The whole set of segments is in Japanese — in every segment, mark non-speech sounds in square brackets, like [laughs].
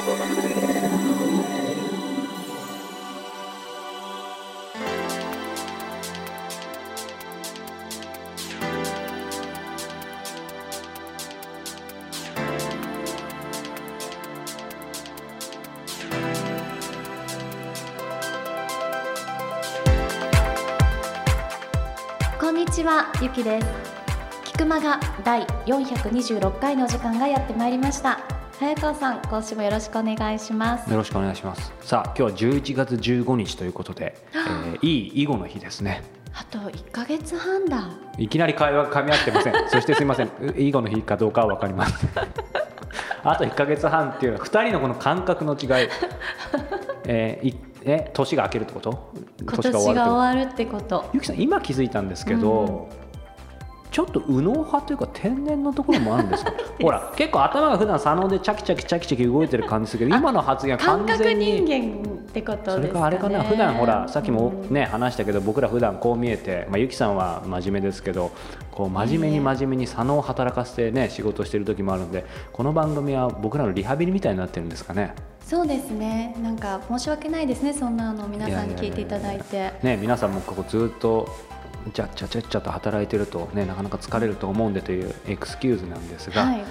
こんにちはゆきです。菊間が第426回の時間がやってまいりました。早川さん今週もよろしくお願いします。よろしくお願いします。さあ今日は11月15日ということで、えー、いい囲碁の日ですね。あと1ヶ月半だ。いきなり会話が噛み合ってません。[laughs] そしてすいません。囲碁の日かどうかは分かります [laughs] あと1ヶ月半っていうのは2人のこの感覚の違い、[laughs] えー、いえ年が明けるってこと？今年が終わるってこと。ゆきさん今気づいたんですけど、うんちょっと右脳派というか天然のところもあるんですか？[laughs] ほら結構頭が普段左脳でチャキチャキチャキチャキ動いてる感じするけど今の発言は完全に人間ってことね、それかあれかな普段ほらさっきもね、話したけど僕ら普段こう見えて、まあ、ゆきさんは真面目ですけどこう真面目に真面目に左脳を働かせてね仕事してる時もあるんでこの番組は僕らのリハビリみたいになってるんですかねそうですねなんか申し訳ないですねそんなの皆さんに聞いていただいてね皆さんもここずっとちゃっちゃちゃっちゃと働いてるとねなかなか疲れると思うんでというエクスキューズなんですが、はい。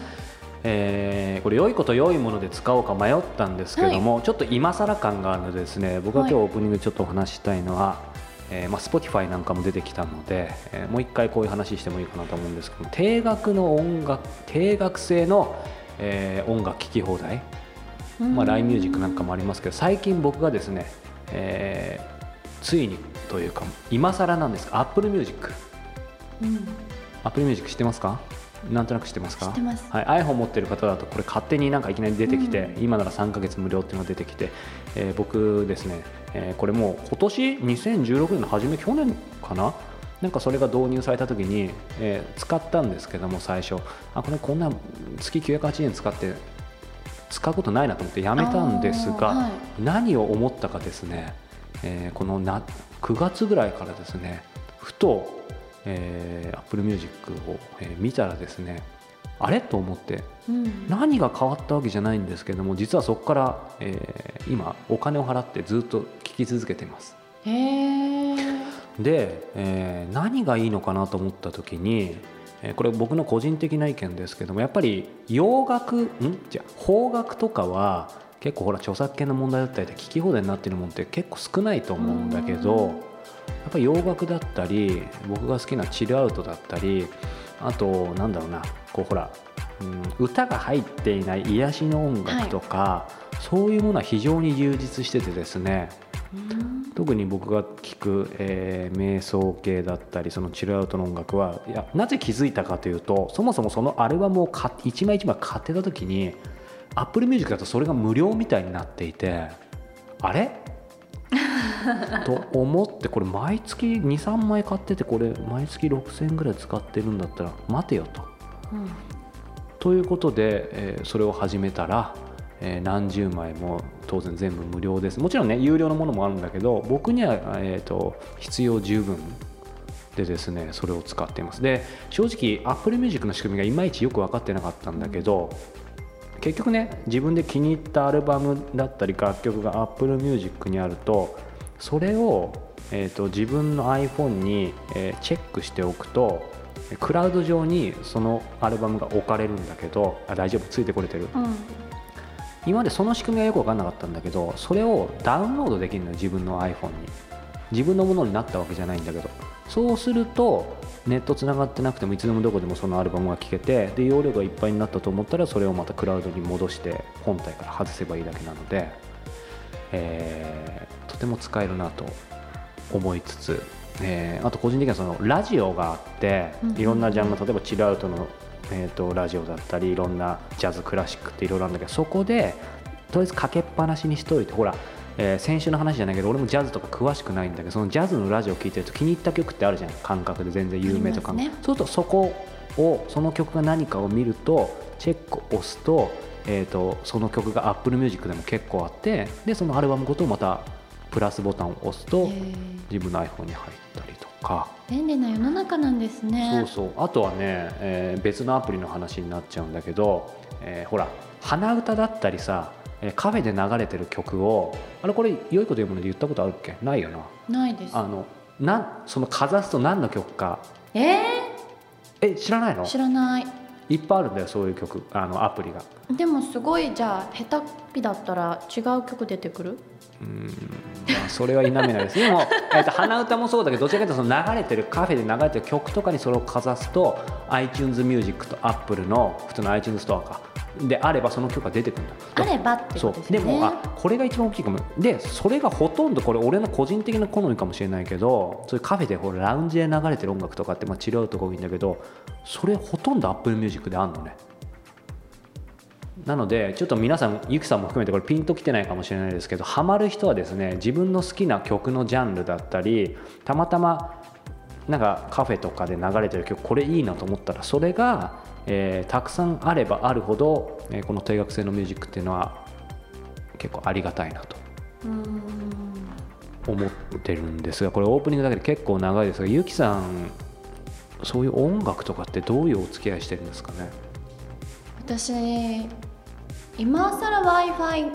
えー、これ良いこと良いもので使おうか迷ったんですけども、はい、ちょっと今更感があるのでですね僕が今日オープニングちょっとお話したいのは、はいえーまあ、Spotify なんかも出てきたので、えー、もう一回こういう話してもいいかなと思うんですけど定額の音楽定額制の、えー、音楽聴き放題、まあ、LINE ミュージックなんかもありますけど最近僕がですね、えー、ついにというか今更なんですが Apple Music、うん、Apple Music 知ってますか？なんとなく知ってますか？はい、iPhone 持ってる方だとこれ勝手になんかいきなり出てきて、うん、今なら3か月無料っていうのが出てきて、えー、僕ですね、えー、これもう今年2016年の初め去年かな？なんかそれが導入された時に、えー、使ったんですけども最初。あこれこんな月980円使って使うことないなと思ってやめたんですが、はい、何を思ったかですね、えー、このな9月ぐらいからですねふとえー、Apple Music を、えー、見たらですねあれ？と思って、うん、何が変わったわけじゃないんですけども実はそこから、えー、今お金を払ってずっと聴き続けています。で、えー、何がいいのかなと思った時にこれ僕の個人的な意見ですけどもやっぱり洋楽ん？じゃ邦楽とかは結構ほら著作権の問題だったりで聞き放題になってるもんって結構少ないと思うんだけど。やっぱり洋楽だったり僕が好きなチルアウトだったりあとなんだろうなこうほら、うん、歌が入っていない癒しの音楽とか、はい、そういうものは非常に充実しててですね特に僕が聴く、えー、瞑想系だったりそのチルアウトの音楽はいやなぜ気づいたかというとそもそもそのアルバムを一枚一枚買ってた時に Apple Music だとそれが無料みたいになっていてあれ？[laughs] と思ってこれ毎月23枚買っててこれ毎月6000円ぐらい使ってるんだったら待てよと。うん、ということで、えー、それを始めたら、えー、何十枚も当然全部無料です。もちろんね有料のものもあるんだけど僕には、えーと、必要十分でですねそれを使っています。で正直 Apple Music の仕組みがいまいちよく分かってなかったんだけど、結局ね自分で気に入ったアルバムだったり楽曲が Apple Music にあるとそれを、えーと、自分の iPhone に、えー、チェックしておくとクラウド上にそのアルバムが置かれるんだけどあ大丈夫ついてこれてる、うん、今までその仕組みはよく分かんなかったんだけどそれをダウンロードできるのよ自分の iPhone に。自分のものになったわけじゃないんだけど。そうするとネットつながってなくてもいつでもどこでもそのアルバムが聴けてで容量がいっぱいになったと思ったらそれをまたクラウドに戻して本体から外せばいいだけなので、えー、とても使えるなと思いつつ、えー、あと個人的にはそのラジオがあっていろんなジャンル例えばチルアウトの、えーと、ラジオだったりいろんなジャズクラシックっていろいろあるんだけどそこでとりあえずかけっぱなしにしといてほらえー、先週の話じゃないけど俺もジャズとか詳しくないんだけどそのジャズのラジオを聴いてると気に入った曲ってあるじゃん感覚で全然有名とか、ね、そうするとそこをその曲が何かを見るとチェックを押すと,、えーと、その曲が Apple Music でも結構あってでそのアルバムごとまたプラスボタンを押すと自分の iPhone に入ったりとか。便利な世の中なんですね。そうそう。あとはね、えー、別のアプリの話になっちゃうんだけど、えー、ほら鼻歌だったりさえーカフェで流れてる曲をあれこれ良いこと言うもので言ったことあるっけ？ないよな。ないです。あのなんそのかざすと何の曲か。ええ知らないの？ー、知らない。いっぱいあるんだよそういう曲。あのアプリが。でもすごいじゃあ下手っぴだったら違う曲出てくる？うーんまあそれは否めないです。でも、[laughs] えっと鼻歌もそうだけどどちらかというとその流れてるカフェで流れてる曲とかにそれをかざすと iTunes ミュージックと Apple の普通の iTunes ストアかであればその曲が出てくるんだ。あればってそうことですね。でもあこれが一番大きいかも。でそれがほとんどこれ俺の個人的な好みかもしれないけどそういうカフェでほらラウンジで流れてる音楽とかってまあ治療とか多いんだけどそれほとんど Apple Music であんのね。なのでちょっと皆さんゆきさんも含めてこれピンときてないかもしれないですけどハマる人はですね自分の好きな曲のジャンルだったりたまたまなんかカフェとかで流れてる曲これいいなと思ったらそれが、えーたくさんあればあるほど、えーこの定額制のミュージックっていうのは結構ありがたいなと思ってるんですがこれオープニングだけで結構長いですがゆきさんそういう音楽とかってどういうお付き合いしてるんですかね？私今更 w i f i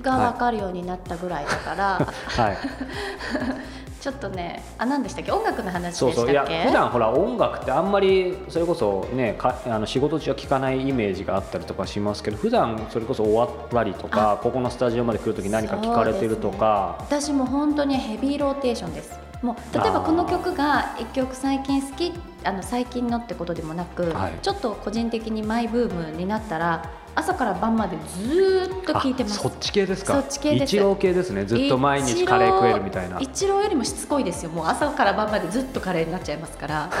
が分かるようになったぐらいだから、はい [laughs] ちょっとねあ何でしたっけ？音楽の話そうそう。いや普段ほら音楽ってあんまりそれこそねかあの仕事中は聴かないイメージがあったりとかしますけど普段それこそ終わったりとかここのスタジオまで来るとき何か聞かれてるとか、私も本当にヘビーローテーションです。もう例えばこの曲が一曲最近好きあの最近のってことでもなく、はい。ちょっと個人的にマイブームになったら朝から晩までずーっと聴いてます。あそっち系ですか？そっち系です。一郎系ですね。ずっと毎日カレー食えるみたいな。一郎よりもしつこいですよ。もう朝から晩までずっとカレーになっちゃいますから。[laughs]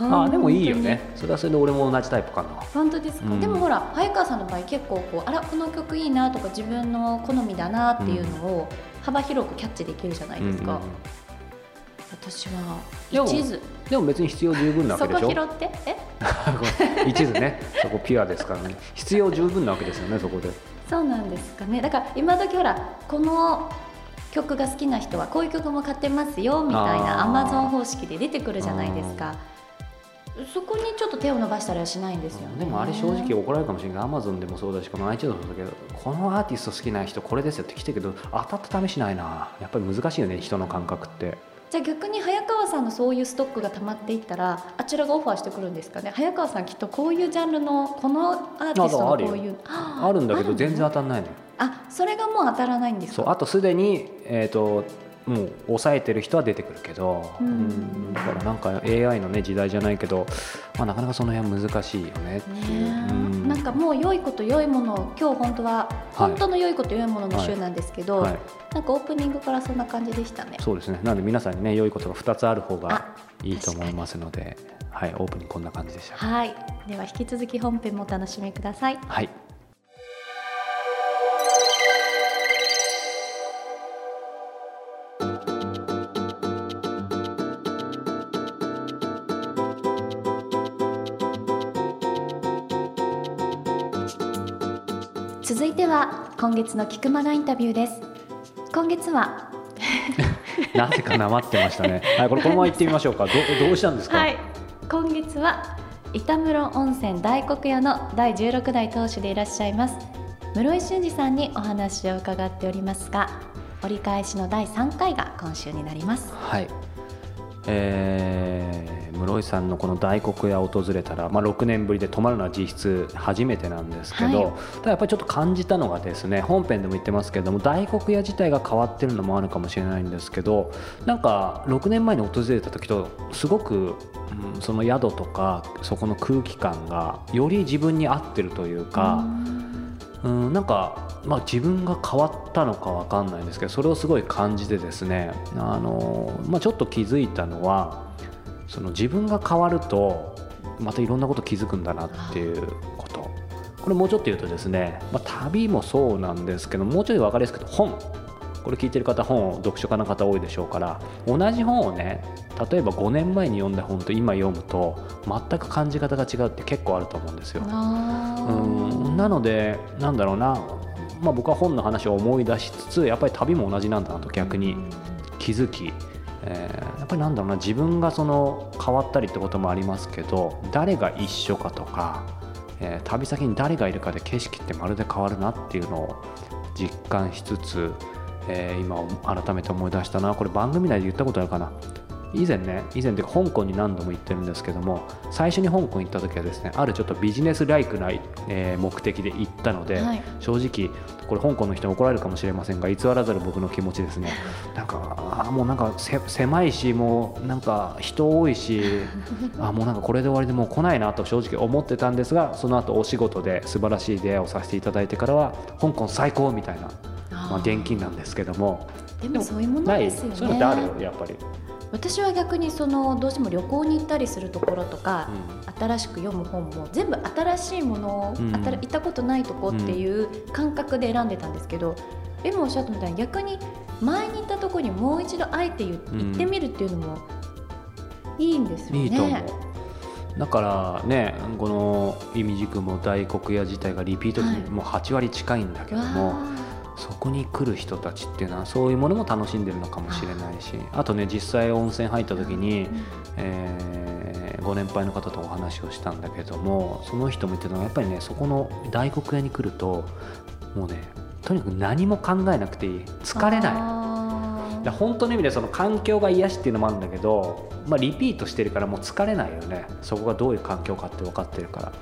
あでもいいよね。それはそれで俺も同じタイプかな。本当ですか、うん。でもほら早川さんの場合結構こうあらこの曲いいなとか自分の好みだなっていうのを幅広くキャッチできるじゃないですか、うんうんうん私はでも一途。でも別に必要十分なわそけでしょ？こ拾って？え？[laughs] 一途ね。そこピュアですからね。必要十分なわけですよねそこで。そうなんですかね。だから今時ほらこの曲が好きな人はこういう曲も買ってますよみたいなアマゾン方式で出てくるじゃないですか。そこにちょっと手を伸ばしたりはしないんですよね。でもあれ正直怒られるかもしれない。アマゾンでもそうだしこの iTunes もそうだけどこのアーティスト好きな人これですよって来てるけど当たった試しないな。やっぱり難しいよね人の感覚ってじゃあ逆に早川さんのそういうストックが溜まっていったらあちらがオファーしてくるんですかね？早川さんきっとこういうジャンルのこのアーティストのこういうあるんだけど全然当たんないのよ。あそれがもう当たらないんですか？そうあとすでにえっ、ともう抑えてる人は出てくるけど、うん。うんだからなんか AI のね時代じゃないけど、まあ、なかなかその辺難しいよねっていう、ねえ。うん。なんかもう良いこと良いものを今日本当ははい。本当の良いこと良いものの週なんですけど、はい、なんかオープニングからそんな感じでしたね。そうですね。なので皆さんにね良いことが2つある方があいいと思いますのではいオープニングこんな感じでした。はい。では引き続き本編もお楽しみください。はいは今月の菊間がインタビューです。今月は？[laughs] なぜかなまってましたね。はいこれこのまま [laughs] 行ってみましょうか。どどうしたんですか、はい。今月は板室温泉大黒屋の第16代当主でいらっしゃいます室井俊二さんにお話を伺っておりますが折り返しの第3回が今週になります。はいえー室井さんのこの大黒屋を訪れたら、まあ、6年ぶりで泊まるのは実質初めてなんですけど、はいただやっぱりちょっと感じたのがですね本編でも言ってますけれども大黒屋自体が変わってるのもあるかもしれないんですけどなんか6年前に訪れた時とすごく、うんその宿とかそこの空気感がより自分に合ってるというか。うん、なんか、まあ、自分が変わったのかわかんないんですけどそれをすごい感じてですねあの、まあ、ちょっと気づいたのはその自分が変わるとまたいろんなこと気づくんだなっていうこと。これもうちょっと言うとですね、まあ、旅もそうなんですけどもうちょい分かりやすく言うと本。これ聞いてる方本を読書家の方多いでしょうから同じ本をね例えば5年前に読んだ本と今読むと全く感じ方が違うって結構あると思うんですよ。あうんなのでなんだろうな、まあ、僕は本の話を思い出しつつやっぱり旅も同じなんだなと逆に気づき、えーやっぱりなんだろうな。自分がその変わったりってこともありますけど誰が一緒かとかえー旅先に誰がいるかで景色ってまるで変わるなっていうのを実感しつつ、えー今改めて思い出したな。これ番組内で言ったことあるかな？以前ね以前で香港に何度も行ってるんですけども最初に香港行った時はですねあるちょっとビジネスライクな、えー目的で行ったので、はい。正直これ香港の人に怒られるかもしれませんが偽らざる僕の気持ちですね。[laughs] なんかあーもうなんかせ狭いしもうなんか人多いし [laughs] あーもうなんかこれで終わりでもう来ないなと正直思ってたんですがその後お仕事で素晴らしい出会いをさせていただいてからは香港最高みたいな、まあ、現金なんですけども。でもそういうものですよね。そういうのってあるよやっぱり、私は逆にそのどうしても旅行に行ったりするところとかう、新しく読む本も全部新しいものを、うん。行ったことないとこっていう感覚で選んでたんですけど、今おっしゃったみたいに逆に前に行ったところにもう一度あえて行ってみるっていうのもいいんですよね。んいいだからねこの意味軸も大黒屋自体がリピートはい。率もう8割近いんだけども、わそこに来る人たちっていうのはそういうものも楽しんでるのかもしれないしあとね実際温泉入った時にー、うん。えーご年配の方とお話をしたんだけどもその人も言ってたのはやっぱりねそこの大黒屋に来るともうねとにかく何も考えなくていい。疲れない。だ本当の意味でその環境が癒しっていうのもあるんだけど、まあ、リピートしてるからもう疲れないよね。そこがどういう環境かって分かってるから。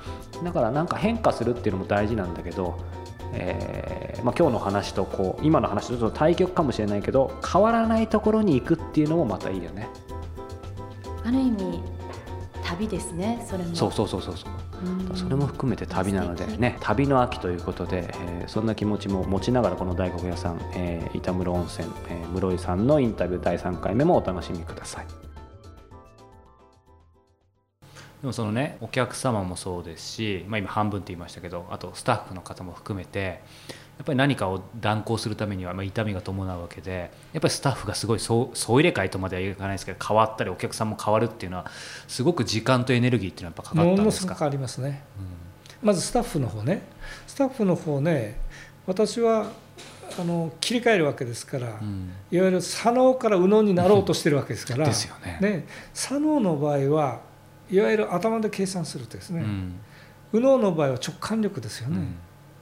だからなんか変化するっていうのも大事なんだけど、えーまあ、今日の話とこう今の話とちょっと対極かもしれないけど変わらないところに行くっていうのもまたいいよね。ある意味旅ですねそれも。そうそうそうそうそう。うん。それも含めて旅なのでね旅の秋ということで、えーそんな気持ちも持ちながらこの大黒屋さん、えー板室温泉、えー室井さんのインタビュー第3回目もお楽しみくださいでもそのねお客様もそうですし、まあ、今半分って言いましたけどあとスタッフの方も含めてやっぱり何かを断行するためには、まあ、痛みが伴うわけでやっぱりスタッフがすごい総総入れ替えとまではいかないですけど変わったりお客さんも変わるっていうのはすごく時間とエネルギーっていうのはやっぱかかったんですか？ものすごくありますね、まずスタッフの方ね。スタッフの方ね私はあの切り替えるわけですから、うん。いわゆる左脳から右脳になろうとしてるわけですからですよね。左脳の場合はいわゆる頭で計算するとですね、うん。右脳の場合は直感力ですよね、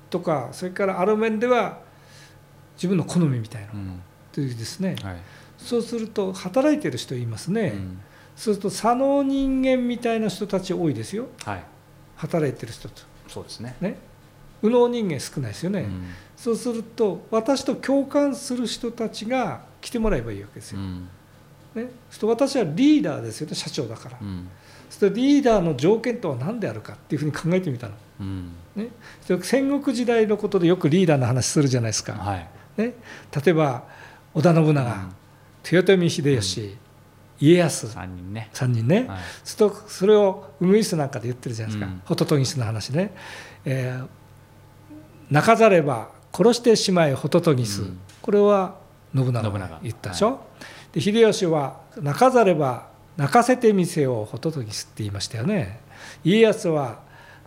とかそれからある面では自分の好みみたいなうん。というですね、はい。そうすると働いてる人いますね、うん。そうすると左脳人間みたいな人たち多いですよ。はい。働いてる人と。そうですね。ね。右脳人間少ないですよね、うん。そうすると私と共感する人たちが来てもらえばいいわけですよ、うん。ね、そうすると私はリーダーですよね社長だから、うんそしてリーダーの条件とは何であるかっていうふうに考えてみたの、うん。ね、それ戦国時代のことでよくリーダーの話するじゃないですか、はい。ね、例えば織田信長、うん。豊臣秀吉、家康。三人ね。3人ね、はい。するとそれをウグイスなんかで言ってるじゃないですか、うん。ホトトギスの話ね、えー泣かざれば殺してしまえホトトギス、うん。これは信長が言ったでしょ、で秀吉は泣かざれば泣かせてみせよホトトギスって言いましたよね。家康は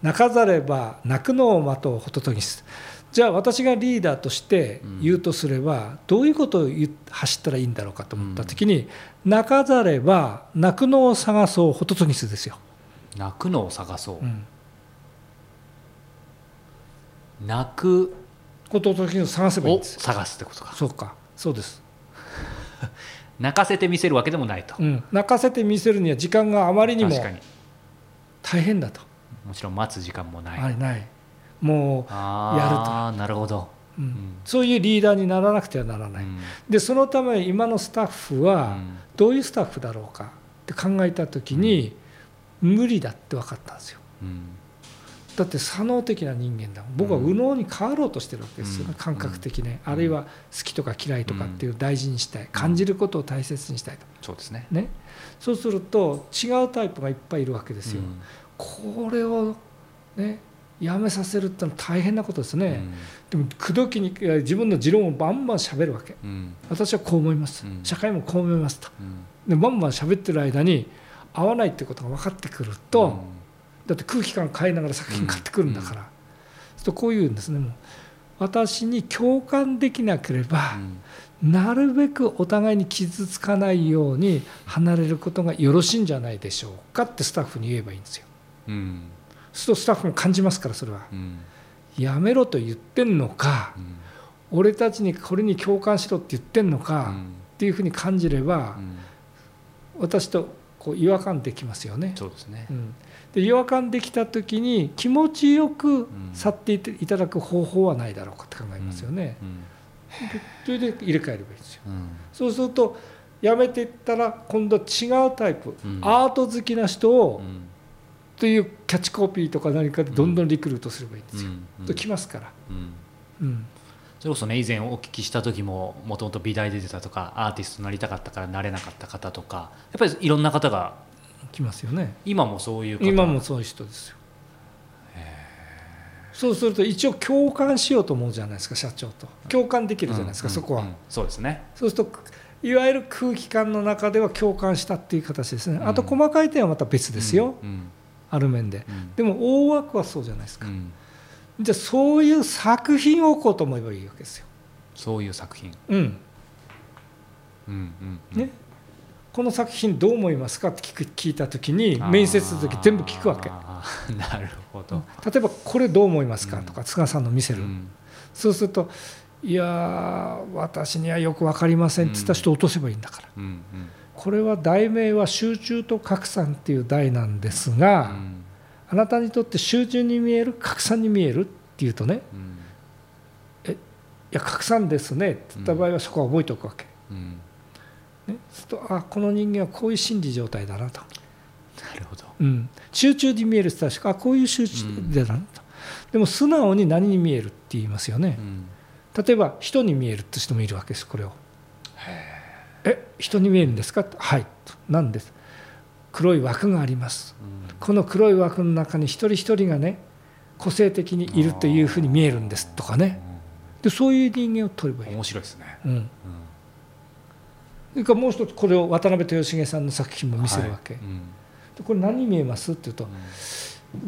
泣かざれば泣くのを待とうホトトギス。じゃあ私がリーダーとして言うとすれば、どういうことを走ったらいいんだろうかと思った時に、泣かざれば泣くのを探そうホトトギスですよ、泣くのを探そう。うん、泣く。ホトトギスを探せばいいんをです。よ探すってことか。そうか。そうです、[laughs] 泣かせてみせるわけでもないと。うん、泣かせてみせるには時間があまりにも大変だと。もちろん待つ時間もない。ない。もああなるほど。う、うん。んそういうリーダーにならなくてはならない、うん。でそのため今のスタッフはうん。どういうスタッフだろうかって考えた時に無理だって分かったんですよ。うんだって左脳的な人間だ。僕は右脳に変わろうとしてるわけですよ。ね、うん。感覚的ね、うん。あるいは好きとか嫌いとかっていう大事にしたい、感じることを大切にしたいと、そうですね。ね、そうすると違うタイプがいっぱいいるわけですよ、うん。これをねやめさせるってのは大変なことですね、うん。でも口説きに自分の持論をバンバンしゃべるわけ。うん。私はこう思います、うん。社会もこう思いますと。うん。でバンバン喋ってる間に合わないってことが分かってくると、だって空気感変えながら作品買ってくるんだから、そうするとこういうんですねもう。私に共感できなければう、ん。なるべくお互いに傷つかないように離れることがよろしいんじゃないでしょうかってスタッフに言えばいいんですよ。うん。そするとスタッフも感じますからそれは。うん。やめろと言ってんのかうん。俺たちにこれに共感しろって言ってんのかうん。っていうふうに感じればうん。私とこう違和感できますよね。そうですねうん、で違和感できた時に気持ちよくん去っていただく方法はないだろうかって考えますよね。うんでそれで入れ替えればいいですよ。うんそうするとやめていったら今度は違うタイプ、うんアート好きな人を、うんというキャッチコピーとか何かでどんどんリクルートすればいいんですよ。うんと来ますから。うんうんそれこそね以前お聞きした時ももともと美大で出たとかアーティストになりたかったからなれなかった方とかやっぱりいろんな方が来ますよね。今もそういう方今もそういう人ですよ。そうすると一応共感しようと思うじゃないですか社長と。共感できるじゃないですか、うんそこは、うん。そうですね。そうするといわゆる空気感の中では共感したっていう形ですね、うん。あと細かい点はまた別ですよ、うん。ある面で。うん。でも大枠はそうじゃないですか、うんじゃあそういう作品を置こうと思えばいいわけですよ、そういう作品。うん。うんうんうん。ね、この作品どう思いますかって聞く聞いた時に面接する時全部聞くわけ。[laughs] なるほど。例えばこれどう思いますかうん。とか菅さんの見せる、うん。そうするといやー私にはよく分かりませんって言った人を落とせばいいんだから、うんうん。これは題名は集中と拡散っていう題なんですが、うんあなたにとって集中に見える拡散に見えるっていうとねうん。いや拡散ですねって言った場合はそこは覚えておくわけ、うん。ね、するとあこの人間はこういう心理状態だなと、なるほど。うん、集中に見える人たちあこういう集中だなと、でも素直に何に見えるって言いますよね。う、ん。例えば人に見えるって人もいるわけですこれを。え人に見えるんですか？はい。なんです黒い枠があります。うんこの黒い枠の中に一人一人がね個性的にいるというふうに見えるんですとかね。でそういう人間を取ればいい、面白いですね。うん、うん。それからもう一つこれを渡辺豊重さんの作品も見せるわけ、はい。うん。でこれ何に見えますって言うと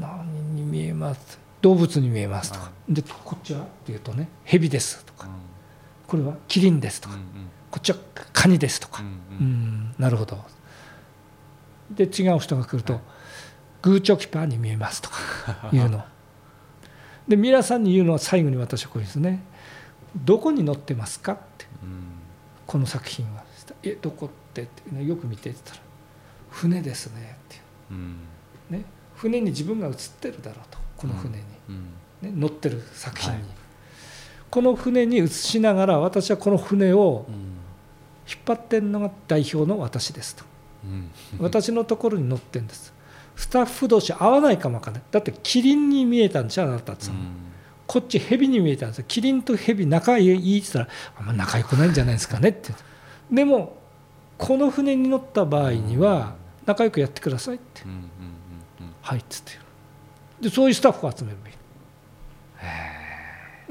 何に見えます？動物に見えますとか、はでこっちはって言うとね蛇ですとか。うん。これはキリンですとか、うんこっちはカニですとか、うんううんん。なるほどで違う人が来ると、はい。グーチョキパーに見えますとか [laughs] 言うの。で皆さんに言うのは最後に私はこうですね。どこに載ってますかって。うん。この作品は。えどこって。ってよく見てって言ったら船ですね。ってう。ん。ね。船に自分が映ってるだろうと。この船に、うん。ね、乗ってる作品に、はい。この船に映しながら私はこの船をうん。引っ張ってるのが代表の私ですと。うん私のところに乗ってるんです。スタッフ同士合わないかもわかんない。だってキリンに見えたんじゃあなたさ、うん。こっちヘビに見えたんですよ。キリンとヘビ仲いいって言ったらあんま仲良くないんじゃないですかねって。でもこの船に乗った場合には仲良くやってくださいって。うんうんうんうん。はいっつってでそういうスタッフを集めればいい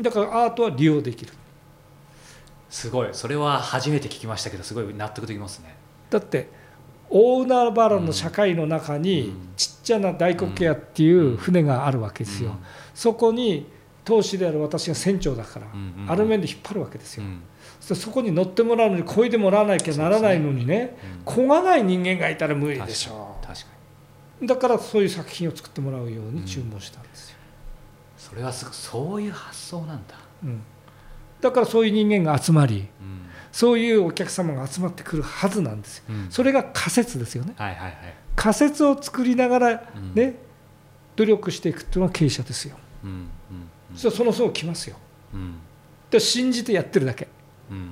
だからアートは利用できる。すごい。それは初めて聞きましたけどすごい納得できますね。だって大海原の社会の中にうん。ちっちゃな大黒屋っていう船があるわけですよ、そこに当主である私が船長だから、うんうんある面で引っ張るわけですよ、うん。そそこに乗ってもらうのに漕いでもらわなきゃならないのにねうん。漕がない人間がいたら無理でしょ確かうだからそういう作品を作ってもらうように注文したんですよ、それはそういう発想なんだ。うんだからそういう人間が集まりうん。そういうお客様が集まってくるはずなんですよ。うん。それが仮説ですよね。はいはいはい。仮説を作りながらうん。ね、努力していくっていうのは経営者ですよ。うんうんそその層来ますよ。信じてやってるだけ。うん。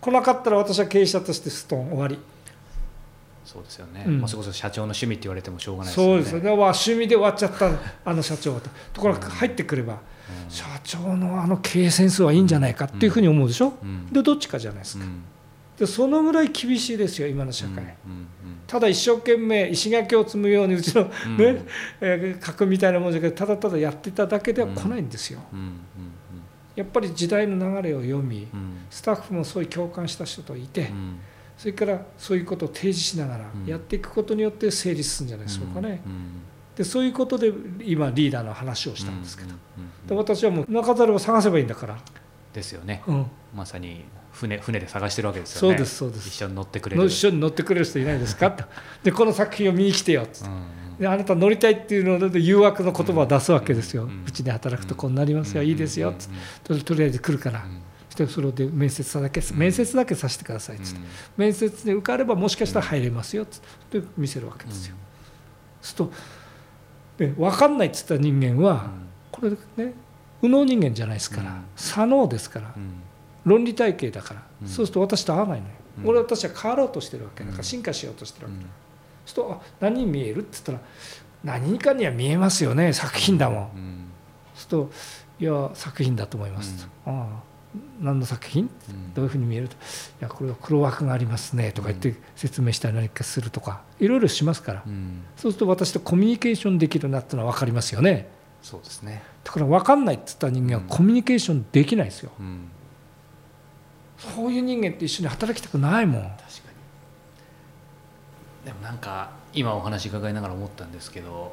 来なかったら私は経営者としてストーン終わり。そうですよね、うん。まあ、それこそ社長の趣味って言われてもしょうがないですよね。そうですよね。わ趣味で終わっちゃったあの社長と。ところが入ってくれば、うん社長のあの経営センスはいいんじゃないかっていうふうに思うでしょ、うん。でどっちかじゃないですか、うん。でそのぐらい厳しいですよ今の社会、ただ一生懸命石垣を積むようにうちの、うん。ねえー核みたいなものじゃなくてただただやってただけでは来ないんですよ、やっぱり時代の流れを読みうん。スタッフもそういう共感した人といて、うん。それからそういうことを提示しながらうん。やっていくことによって成立するんじゃないでしょうかね、うんでそういうことで今リーダーの話をしたんですけど、うんうんで私はもう中猿を探せばいいんだから、ですよね。うん、まさに船船で探してるわけですよそうねですそうです。一緒に乗ってくれる。の一緒に乗ってくれる人いないですか？と [laughs] でこの作品を見に来てよって。うんうんであなた乗りたいっていうので誘惑の言葉を出すわけですよ、うんうちで働くとこうなりますよ、いいですよ、つって。ととりあえず来るから、そしてそれで面接だけ、面接だけさせてくださいつって、面接で受かればもしかしたら入れますよつって。見せるわけですよ。するとで分かんないっつった人間は、これね右脳人間じゃないですから、うん。左脳ですから、論理体系だから、うん。そうすると私と合わないのよ、うん。俺私は変わろうとしてるわけだかうん。ら進化しようとしてるわけ、そうするとあ何に見えるって言ったら何かには見えますよね作品だもん、そうするといや作品だと思います、ああ何の作品？どういうふうに見える？といやこれは黒枠がありますねとか言って説明したり何かするとかいろいろしますから、そうすると私とコミュニケーションできるなってのは分かりますよね。そうですね、だから分かんないって言った人間はコミュニケーションできないですよ、うん、そういう人間って一緒に働きたくないもん。確かに。でもなんか今お話伺いながら思ったんですけどまあ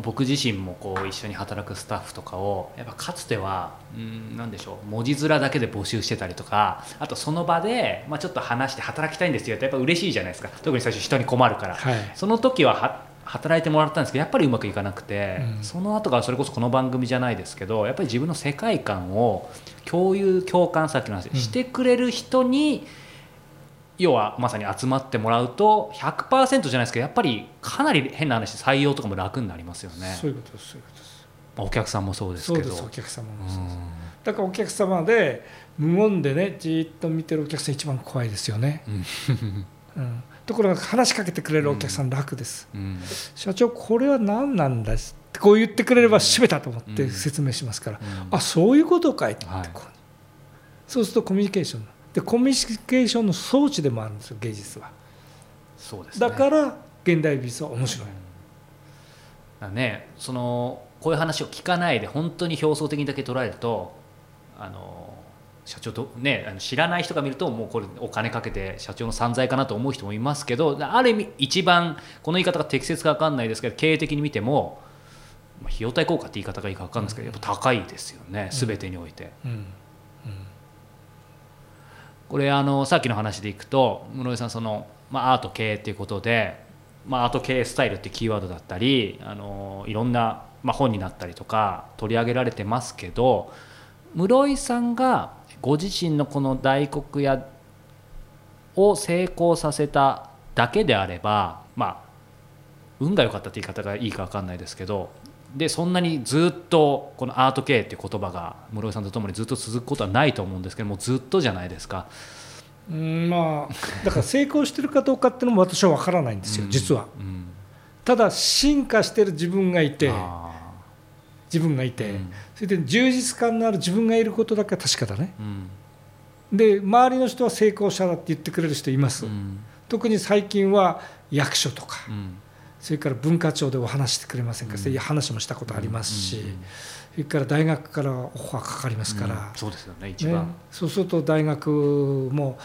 僕自身もこう一緒に働くスタッフとかをやっぱかつてはうんなんでしょう文字面だけで募集してたりとかあとその場で、まあ、ちょっと話して働きたいんですよってやっぱ嬉しいじゃないですか。特に最初人に困るから、はい。その時はは働いてもらったんですけどやっぱりうまくいかなくて、うん。その後からそれこそこの番組じゃないですけどやっぱり自分の世界観を共有共感さっきの話、うん。してくれる人に要はまさに集まってもらうと100%じゃないですけどやっぱりかなり変な話採用とかも楽になりますよね。そういうことですそういうことです。まあお客さんもそうですけど。そうですお客様もそうです。うだからお客様で無言でねじーっと見てるお客さん一番怖いですよね、ん。うん、ところが話しかけてくれるお客さん楽です、うん。社長これは何なんだってこう言ってくれれば閉めたと思ってうん。説明しますから、うん。あそういうことかいって、はい。こう。そうするとコミュニケーションでコミュニケーションの装置でもあるんですよ芸術は。そうですね。だから現代美術は面白い、だねそのこういう話を聞かないで本当に表層的にだけ捉えるとあの社長とねあの知らない人が見るともうこれお金かけて社長の散財かなと思う人もいますけどある意味一番この言い方が適切か分かんないですけど経営的に見ても、まあ、費用対効果って言い方がいいか分かんないですけどやっぱ高いですよね全てにおいて。うんこれあのさっきの話でいくと室井さんその、まあ、アート経営っていうことで、まあ、アート経営スタイルってキーワードだったりあのいろんな、まあ、本になったりとか取り上げられてますけど室井さんがご自身のこの大黒屋を成功させただけであればまあ運が良かったって言い方がいいか分かんないですけどでそんなにずっとこのアート経営っていう言葉が室井さんとともにずっと続くことはないと思うんですけどもうずっとじゃないですか。うんまあだから成功してるかどうかっていうのも私は分からないんですよ、実は。うんただ進化してる自分がいてあ自分がいて、うん。それで充実感のある自分がいることだけは確かだね。で周りの人は成功者だって言ってくれる人います、うん。特に最近は役所とか、うんそれから文化庁でお話してくれませんか、うん。そういう話もしたことありますし、うんそれから大学からオファーかかりますから、うん。そうですよね一ね番、、そうすると大学も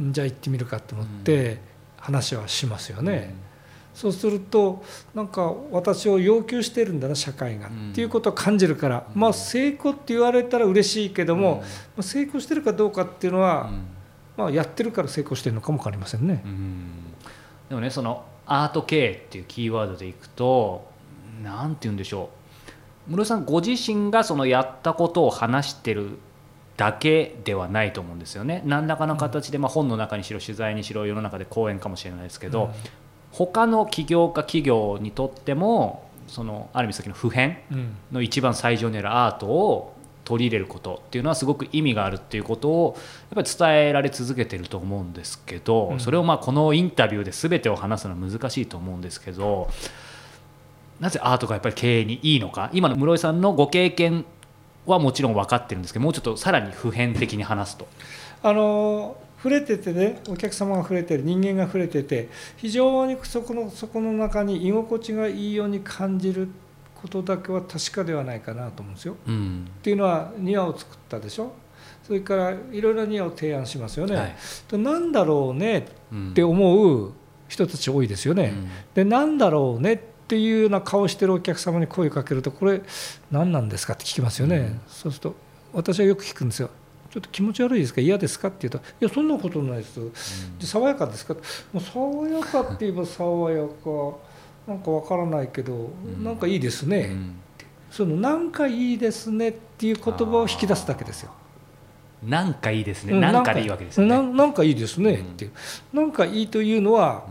んじゃあ行ってみるかと思って話はしますよね、そうするとなんか私を要求してるんだな社会が、うんっていうことを感じるから、うん。まあ成功って言われたら嬉しいけども、うん。まあ、成功してるかどうかっていうのは、うん。まあ、やってるから成功してるのかも分かりませんね。うん。でもねそのアート経営っていうキーワードでいくとなんて言うんでしょう。室井さんご自身がそのやったことを話してるだけではないと思うんですよね。何らかの形で、まあ、本の中にしろ取材にしろ世の中で講演かもしれないですけど、他の起業家企業にとってもそのある意味先の普遍うん。うんの一番最上にあるアートを取り入れることっていうのはすごく意味があるっていうことをやっぱり伝えられ続けてると思うんですけど、うんそれをまあこのインタビューで全てを話すのは難しいと思うんですけどなぜアートがやっぱり経営にいいのか今の室井さんのご経験はもちろん分かってるんですけどもうちょっとさらに普遍的に話すと。あの触れててねお客様が触れてる人間が触れてて非常にそこのそこの中に居心地がいいように感じることだけは確かではないかなと思うんですよ。うん。っていうのは庭を作ったでしょ？それからいろいろな庭を提案しますよね。はい。となんだろうねうん。って思う人たち多いですよね。うん。でなんだろうねっていうような顔してるお客様に声をかけるとこれ何なんですかって聞きますよね、うん。そうすると私はよく聞くんですよ。ちょっと気持ち悪いですか？嫌ですか？って言うと「いやそんなことないです」で爽やかですか?」もう爽やかって言えば爽やかなんかわからないけど、ん。なんかいいですね、うん。そのなんかいいですねっていう言葉を引き出すだけですよ。なんかいいですね、うんなんかでいいわけですよね。ななんかいいですねっていう、なんかいいというのは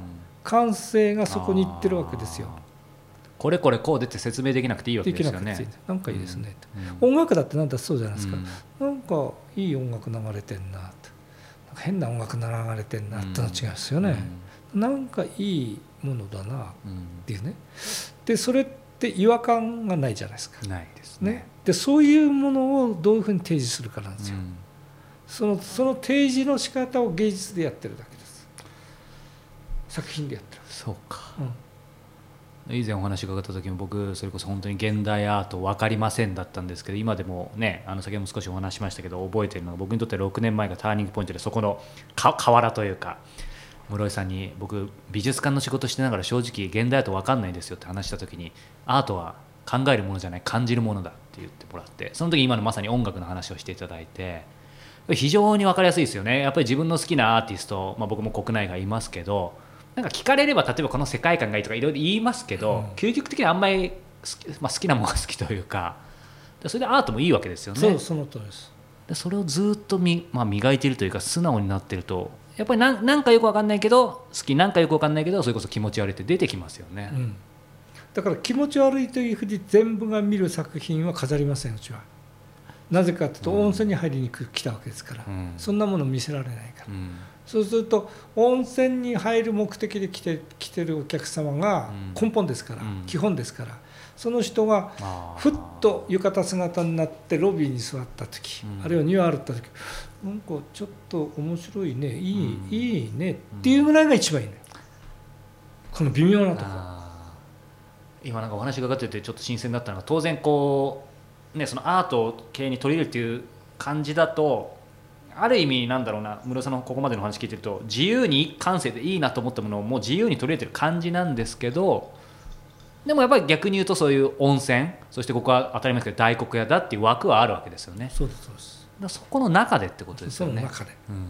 感性がそこに行ってるわけですよ。これこれこうでって説明できなくていいわけでですよね。きなんかいいですね音楽だってなんだそうじゃないですか、うん。なんかいい音楽流れてんなって。なんか変な音楽流れてんなってのは違うんですよね、なんかいいものだなっうん。ていうね。でそれって違和感がないじゃないですか。うんないですね。ね。でそういうものをどういうふうに提示するかなんですよ、うん。そのその提示の仕方を芸術でやってるだけです。作品でやってる、そうか。うん。以前お話伺った時も僕それこそ本当に現代アート分かりませんだったんですけど今でもねあの先ほども少しお話ししましたけど覚えてるのが僕にとって6年前がターニングポイントでそこのか河原というか室井さんに僕美術館の仕事してながら正直現代アート分かんないんですよって話した時にアートは考えるものじゃない感じるものだって言ってもらってその時今のまさに音楽の話をしていただいて非常に分かりやすいですよね。やっぱり自分の好きなアーティスト、まあ、僕も国内がいますけどなんか聞かれれば例えばこの世界観がいいとかいろいろ言いますけど、うん。究極的にあんまり好き,、まあ、好きなものが好きというかでそれでアートもいいわけですよね。そうその通りです。でそれをずっとみ、まあ、磨いているというか素直になってるとやっぱりなんなんかよく分かんないけど好きなんかよく分かんないけどそれこそ気持ち悪いって出てきますよね、うん、だから気持ち悪いというふうに全部が見る作品は飾りませんうちは。なぜかというとうん温泉に入りに来たわけですから、うん。そんなもの見せられないから、うん。そうすると温泉に入る目的で来て来てるお客様がうん。根本ですから、うん。基本ですからその人がふっと浴衣姿になってロビーに座った時、うん。あるいは庭歩った時なんかちょっと面白いねいい、うん。いいねっていうぐらいが一番いいのよ。この微妙なところ。今なんかお話伺っててちょっと新鮮だったのが当然こうねそのアートを経営に取り入れるっていう感じだとある意味なんだろうな室井さんのここまでの話聞いてると自由に感性でいいなと思ったものをもう自由に取り入れてる感じなんですけどでもやっぱり逆に言うとそういう温泉そしてここは当たり前ですけど大黒屋だっていう枠はあるわけですよね。そうですそうです。らそこの中でってことですよね。その中で。うん。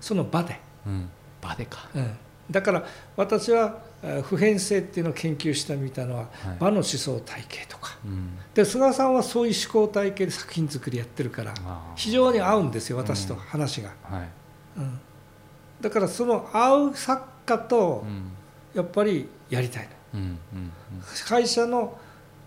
その場で、うん。場でか。うん、だから私はえー普遍性っていうのを研究したみたいのは、はい。場の思想体系とか。うん。で菅さんはそういう思考体系で作品作りやってるから非常に合うんですよ私とうん話が、はい。うん。だからその合う作家とうん。やっぱりやりたいの。うんうん会社の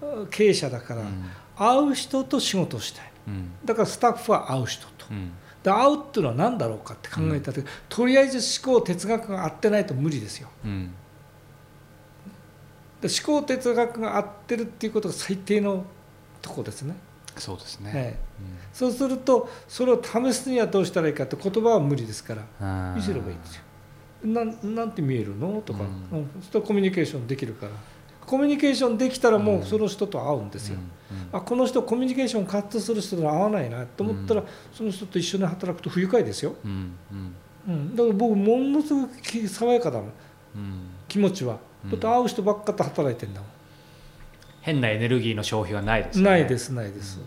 うん。経営者だから、うん。会う人と仕事をしたい。うん。だからスタッフは会う人と。うん。で会うっていうのは何だろうかって考えた時、とりあえず思考哲学が合ってないと無理ですよ。思考哲学が合ってるっていうことが最低のとこですね、そうですね、ええそうするとそれを試すにはどうしたらいいかって言葉は無理ですからうん見せればいいんですよなんなんて見えるの？とか、うん。うん。そうするとコミュニケーションできるから。コミュニケーションできたらもうその人と会うんですよ、うん。うん。あこの人コミュニケーションカットする人と合わないな。と思ったら、うん。その人と一緒に働くと不愉快ですよ、うん。うん。うん、だから僕ものすごく気爽やかだもん。うん。気持ちは、うん。だって会う人ばっかと働いてんだもん、変なエネルギーの消費はないですよね。ないですないです、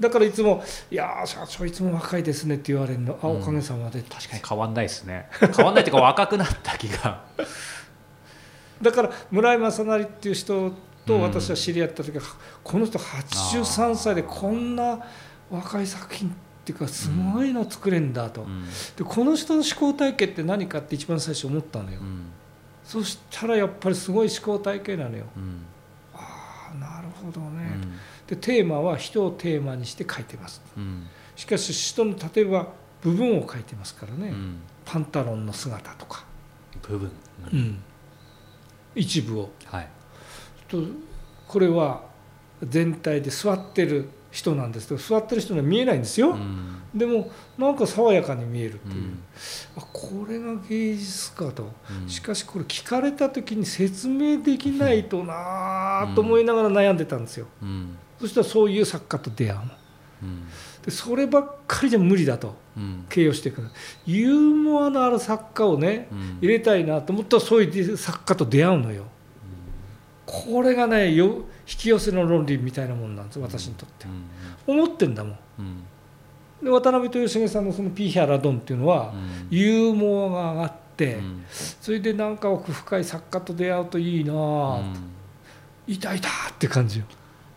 だからいつも「いやー社長いつも若いですね」って言われるの「あうん。おかげさまで」確かに変わんないですね。変わんないっていうか若くなった気が。[laughs] だから村井正成っていう人と私は知り合った時は、この人83歳でこんな若い作品っていうかすごいの作れんだと、うん。でこの人の思考体系って何かって一番最初思ったのよ、うん。そしたらやっぱりすごい思考体系なのよ。うん。ああなるほどうね、んでテーマは人をテーマにして書いてます。うん。しかし人の例えば部分を書いてますからね、うん。パンタロンの姿とか、部分うん。一部を。はい。とこれは全体で座ってる人なんですけど座ってる人には見えないんですよ、うん。でもなんか爽やかに見えるっていう、うん。あこれが芸術かと、うん。しかしこれ聞かれた時に説明できないとなあと思いながら悩んでたんですよ、うんそしたらそういう作家と出会うの。うん。でそればっかりじゃ無理だと。うん。形容していくユーモアのある作家をねうん。入れたいなと思ったらそういう作家と出会うのよ。これがねよ引き寄せの論理みたいなもんなんです私にとって。うん。思ってんだもん。うん。で渡辺豊重さんのその「ピーヒャラドン」っていうのは、うん。ユーモアが上がっって、うん。それでなんか奥深い作家と出会うといいなあ、うん。いたいたって感じよ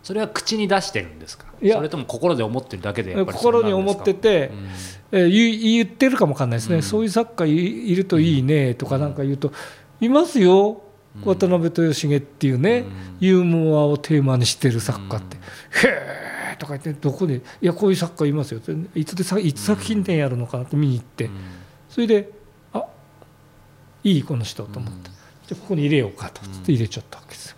それは口に出してるんですか？いや。それとも心で思ってるだけでやっぱりそう心に思ってて、うん。えー言い言ってるかもわかんないですね、うん。そういう作家いいるといいねとかなんか言うと、いますよ、うん。渡辺豊重っていうね、うん。ユーモアをテーマにしてる作家って、うん。へえとか言って、どこで、いや、こういう作家いますよ、いつでさいつ作品展やるのかなって見に行って、うん。それで、あいい、この人と思って、じゃあここに入れようかと思って入れちゃったわけですよ。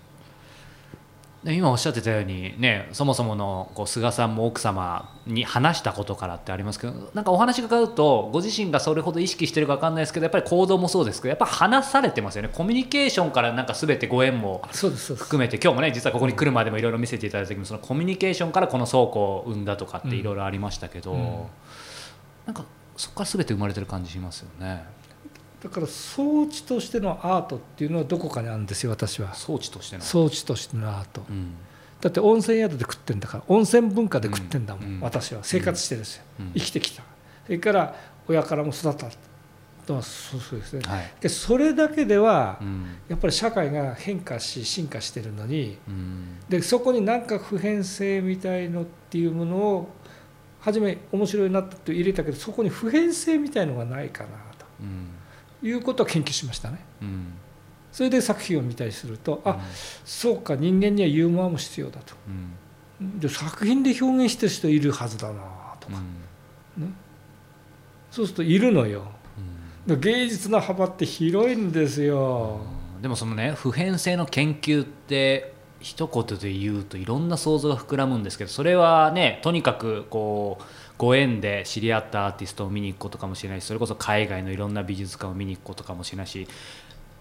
で今おっしゃってたようにねそもそものこう菅さんも奥様に話したことからってありますけどなんかお話伺うとご自身がそれほど意識してるか分かんないですけどやっぱり行動もそうですけどやっぱ話されてますよね。コミュニケーションからなんか全てご縁も含めて今日もね実はここに来るまでもいろいろ見せていただいた時もそのコミュニケーションからこの倉庫を生んだとかっていろいろありましたけど、うん。なんかそこから全て生まれてる感じしますよねだから装置としてのアートっていうのはどこかにあるんですよ私は。装置としての。装置としてのアート。うん。だって温泉宿で食ってんだから温泉文化で食ってんだもん、うん。私は。生活してるんですよ、うん。生きてきた。それから親からも育ったとそうそうですね。はい。でそれだけではうん。やっぱり社会が変化し進化してるのにうん。でそこに何か普遍性みたいのっていうものを初め面白いなって入れたけどそこに普遍性みたいのがないかなうん。ということを研究しましたね。うん。それで作品を見たりするとあうん。そうか人間にはユーモアも必要だと。うん。で作品で表現してる人いるはずだなとか、うん。ね、そうするといるのよ。芸術の幅って広いんですよ、でもそのね普遍性の研究って一言で言うといろんな想像が膨らむんですけどそれはねとにかくこうご縁で知り合ったアーティストを見に行くことかもしれないしそれこそ海外のいろんな美術館を見に行くことかもしれないし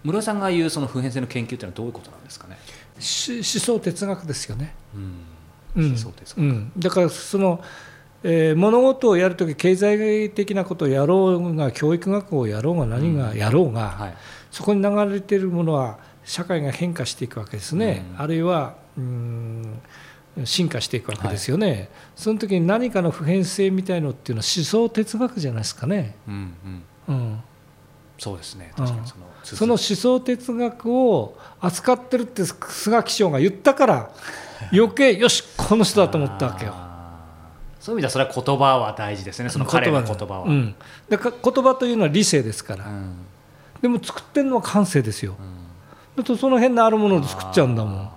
室井さんが言うその普遍性の研究っていうのはどういうことなんですかね、し思想哲学ですよね、うん。うん。思想哲学。うん、だからその、えー物事をやるとき経済的なことをやろうが教育学をやろうが何がやろうが、はい。そこに流れているものは社会が変化していくわけですね、うん。あるいはうん進化していくわけですよね、その時に何かの普遍性みたいのっていうのは思想哲学じゃないですかね、うんうん。うん、そうですね。確かにそのその思想哲学を扱ってるって菅紀章が言ったから [laughs] 余計よしこの人だと思ったわけよ。そういう意味ではそれは言葉は大事ですね。その彼の言葉は、うん、だから言葉というのは理性ですから、うん。でも作ってるのは感性ですよ。うん。だとその辺のあるもので作っちゃうんだもん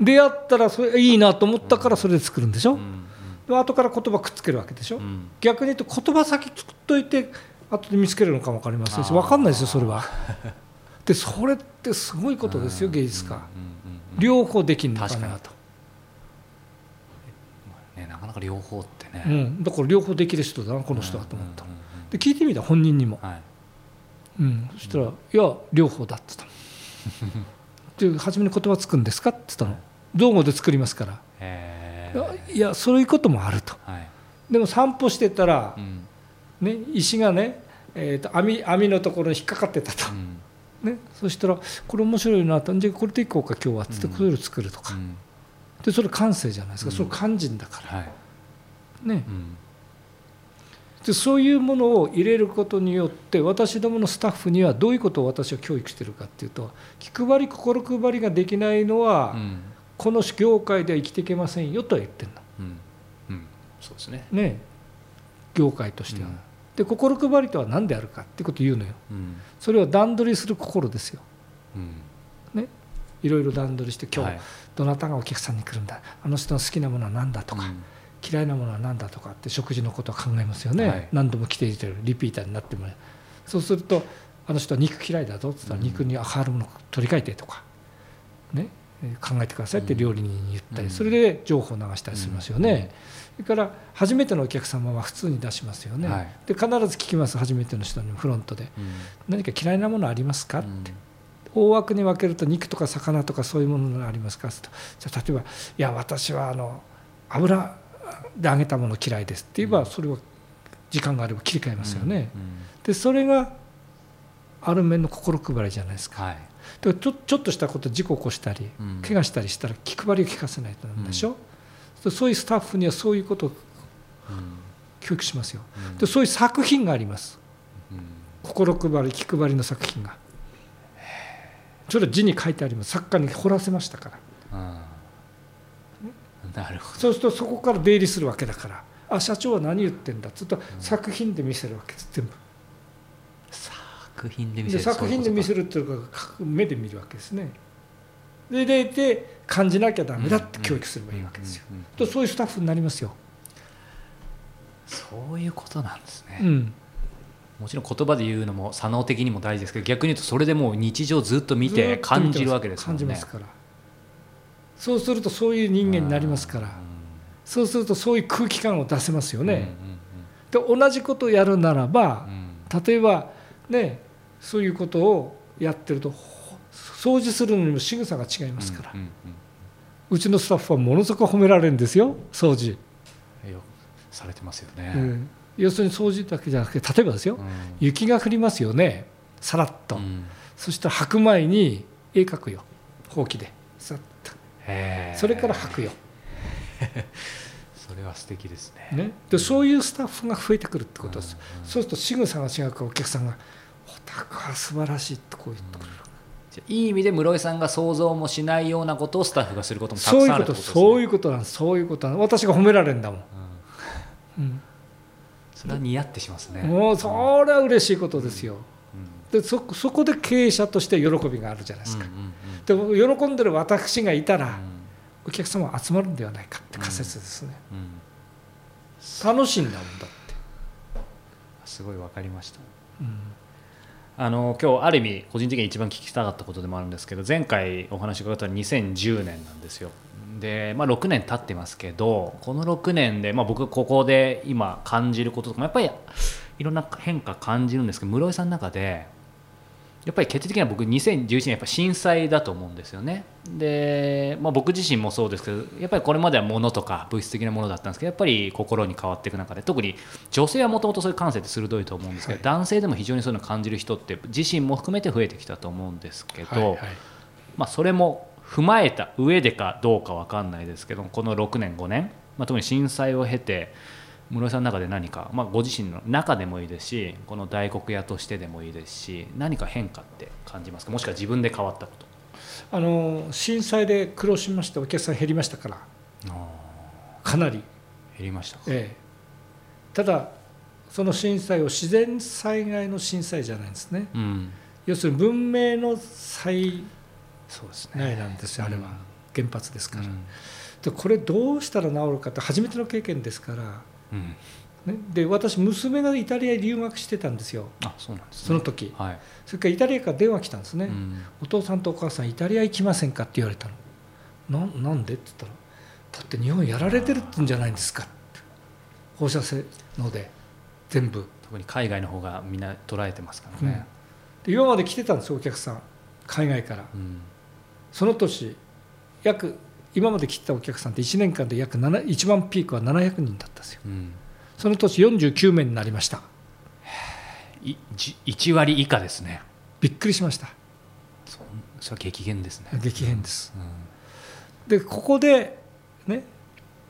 出会ったらそれいいなと思ったからそれで作るんでしょ、うんで後から言葉くっつけるわけでしょ、うん。うん逆に言うと言葉先作っといて後で見つけるのかも分かりませんし分かんないですよそれは。[laughs] でそれってすごいことですよ芸術家うんうんうん。うん両方できるのかなと、ね、なかなか両方ってね、うん、だから両方できる人だなこの人はと思った、うんうんうん。で聞いてみた本人にも、はい。うん、そしたら「いや両方だ」って言ったの。[laughs] で初めに言葉つくんですか?」って言ったの道語で作りますから。へいやそういうこともあると。はい。でも散歩してたらう、ん。ね、石がね、えーと網網のところに引っかかってたと、うん。ね、そしたらこれ面白いなと。じゃあこれでいこうか今日は。っつってうんこれを作るとか、うん。でそれ感性じゃないですか、うん。それ肝心だから。はい。ね。うん。でそういうものを入れることによって私どものスタッフにはどういうことを私は教育してるかっていうと気配り心配りができないのは、うんこの業界では生きていけませんよとは言ってるの。うん。うん。そうですね。ね。業界としては、うん。で心配りとは何であるかってことを言うのよ。うん。それは段取りする心ですよ。うん。いろいろ段取りして今日はい。どなたがお客さんに来るんだ。あの人の好きなものは何だとか、うん。嫌いなものは何だとかって食事のことを考えますよね、はい。何度も来ていてるリピーターになってもそうするとあの人は肉嫌いだぞって言ったらうん。肉にあるものを取り替えてとか、ね、えー考えてくださいって料理人に言ったり、うん。それで情報を流したりしますよね、それから初めてのお客様は普通に出しますよね、はい。で必ず聞きます初めての人にフロントで。うん。何か嫌いなものありますか、うん。大枠に分けると肉とか魚とかそういうものがありますか？とじゃあ例えば「いや私はあの油で揚げたもの嫌いです」って言えばそれは時間があれば切り替えますよね。うん。でそれがある面の心配りじゃないですか。はいでちょちょっとしたこと事故起こしたりうん。怪我したりしたら気配りを聞かせないとなんでしょ、でそういうスタッフにはそういうことをうん。教育しますよ。うん。でそういう作品があります。うん。心配り気配りの作品が。それは字に書いてあります。作家に彫らせましたから。うん？なるほそうするとそこから出入りするわけだから。あ社長は何言ってんだっつうと作品で見せるわけです。全部。ど作品で見せるで作品で見せるるっていうか目で見るわけですね。ででで感じなきゃダメだって教育すればいいわけですよ、うんうんうんとそういうスタッフになりますよ、そういうことなんですね、うん、もちろん言葉で言うのも左脳的にも大事ですけど逆に言うとそれでもう日常ずっと見てと感じるわけですもんね。感じますから。そうするとそういう人間になりますから。そうするとそういう空気感を出せますようんね、で同じことをやるならばうんうんうん。例えばねそういうことをやってるとほ掃除するのにも仕草が違いますから、うんうんうちのスタッフはものすごく褒められるんですよ掃除、されてますよね、うん要するに掃除だけじゃなくて例えばですよ、うん。雪が降りますよねさらっと、うん。そしたら履く前に絵描くよほうきで。さっと。それから履くよ、[laughs] それは素敵ですね。ね、でそういうスタッフが増えてくるってことです、そうすると仕草が違うからお客さんが「お宅は素晴らしい」とこう言ってくれる、じゃあいい意味で室井さんが想像もしないようなことをスタッフがすることもたくそういうことさんあるってことですね。そういうことなんですそういうことなんです。私が褒められるんだもん、うん。うんそれは似合ってしますね。もうそれは嬉しいことですよ。うん。でそそこで経営者として喜びがあるじゃないですか、うんうんでも喜んでる私がいたら、うん。お客様は集まるんではないかって仮説ですね、うん。楽しいんだもんだって、すごい分かりました。うんあの今日ある意味個人的に一番聞きたかったことでもあるんですけど前回お話伺ったのは2010年なんですよ。で、まあ、6年経ってますけどこの6年で、まあ、僕ここで今感じることとかもやっぱりいろんな変化感じるんですけど室井さんの中でやっぱり決定的には僕2011年やっぱ震災だと思うんですよね。で、まあ、僕自身もそうですけどやっぱりこれまでは物とか物質的なものだったんですけどやっぱり心に変わっていく中で特に女性はもともとそういう感性って鋭いと思うんですけど、はい。男性でも非常にそういうのを感じる人って自身も含めて増えてきたと思うんですけど、はいはい。まあ、それも踏まえた上でかどうか分かんないですけどこの6年5年、まあ、特に震災を経て室井さんの中で何か、まあ、ご自身の中でもいいですしこの大黒屋としてでもいいですし何か変化って感じますか？もしくは自分で変わったこと。あの震災で苦労しましてお客さん減りましたから。かなり、減りましたか、ええ。ただその震災を自然災害の震災じゃないんですね。うん、要するに文明の災そうです害なんですよあれは。原発ですから、うん。でこれどうしたら治るかって初めての経験ですから、うん。ね、で私娘がイタリアへ留学してたんですよ。あそうなんですね。その時。はい、それからイタリアから電話来たんですね、うん。お父さんとお母さんイタリア行きませんかって言われたの。ななんでって言ったらだって日本やられてるって言うんじゃないんですか。って放射性ので全部。特に海外の方がみんな捉えてますからね、で今まで来てたんですよお客さん。海外から。うん。その年約今まで来てたお客さんって1年間で約7一番ピークは700人だったんですよ。うん。その年49名になりました。いじ1割以下ですね。びっくりしました。そんそれは激減ですね、激変です。うん。でここでね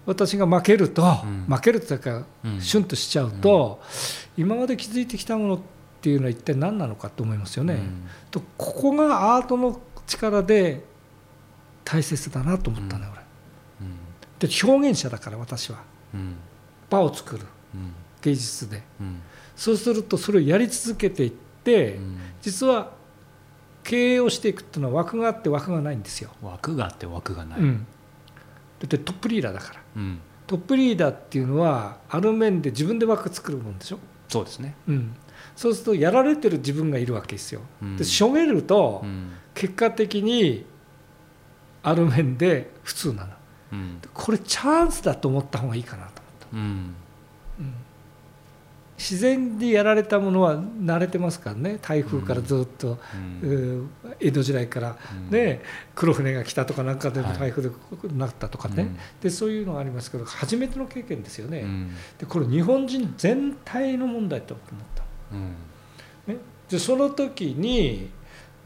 私が負けると、うん。負けるというか、うん。シュンとしちゃうと、今まで築いてきたものっていうのは一体何なのかと思いますよね。うん。とここがアートの力で大切だなと思ったね、うん。俺。で表現者だから私は。うん。場を作る。うん。芸術で。うん。そうするとそれをやり続けていって、うん。実は経営をしていくっていうのは枠があって枠がないんですよ。枠があって枠がない、うん、だってトップリーダーだから。うん。トップリーダーっていうのはある面で自分で枠作るもんでしょ、そうですね、うん、そうするとやられてる自分がいるわけですよ、うん。でしょげるとうん。結果的にある面で普通なの。うん。これチャンスだと思った方がいいかなと思った、うん。うん。自然にやられたものは慣れてますからね。台風からずっと、うん。うん。江戸時代から、うん。ね、黒船が来たとかなんかではい。台風でなったとかね、うん。でそういうのがありますけど初めての経験ですよね。うん。でこれ日本人全体の問題と思った、うん。ね、でその時に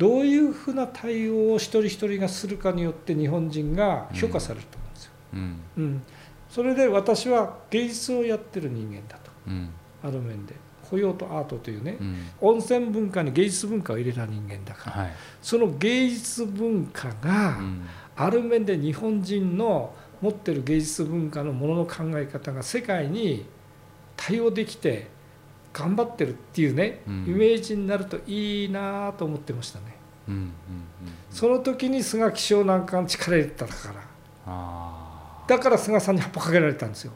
どういうふうな対応を一人一人がするかによって日本人が評価されると思うんですよ、うん。うん。それで私は芸術をやってる人間だと。うん。ある面で。雇用とアートというね、うん。温泉文化に芸術文化を入れた人間だから。はい。その芸術文化がうん。ある面で日本人の持ってる芸術文化のものの考え方が世界に対応できて頑張ってるっていうね、うん。イメージになるといいなと思ってましたねうんうんうんその時に菅首相なんかの力入れたから。あだから菅さんに葉っぱかけられたんですよ。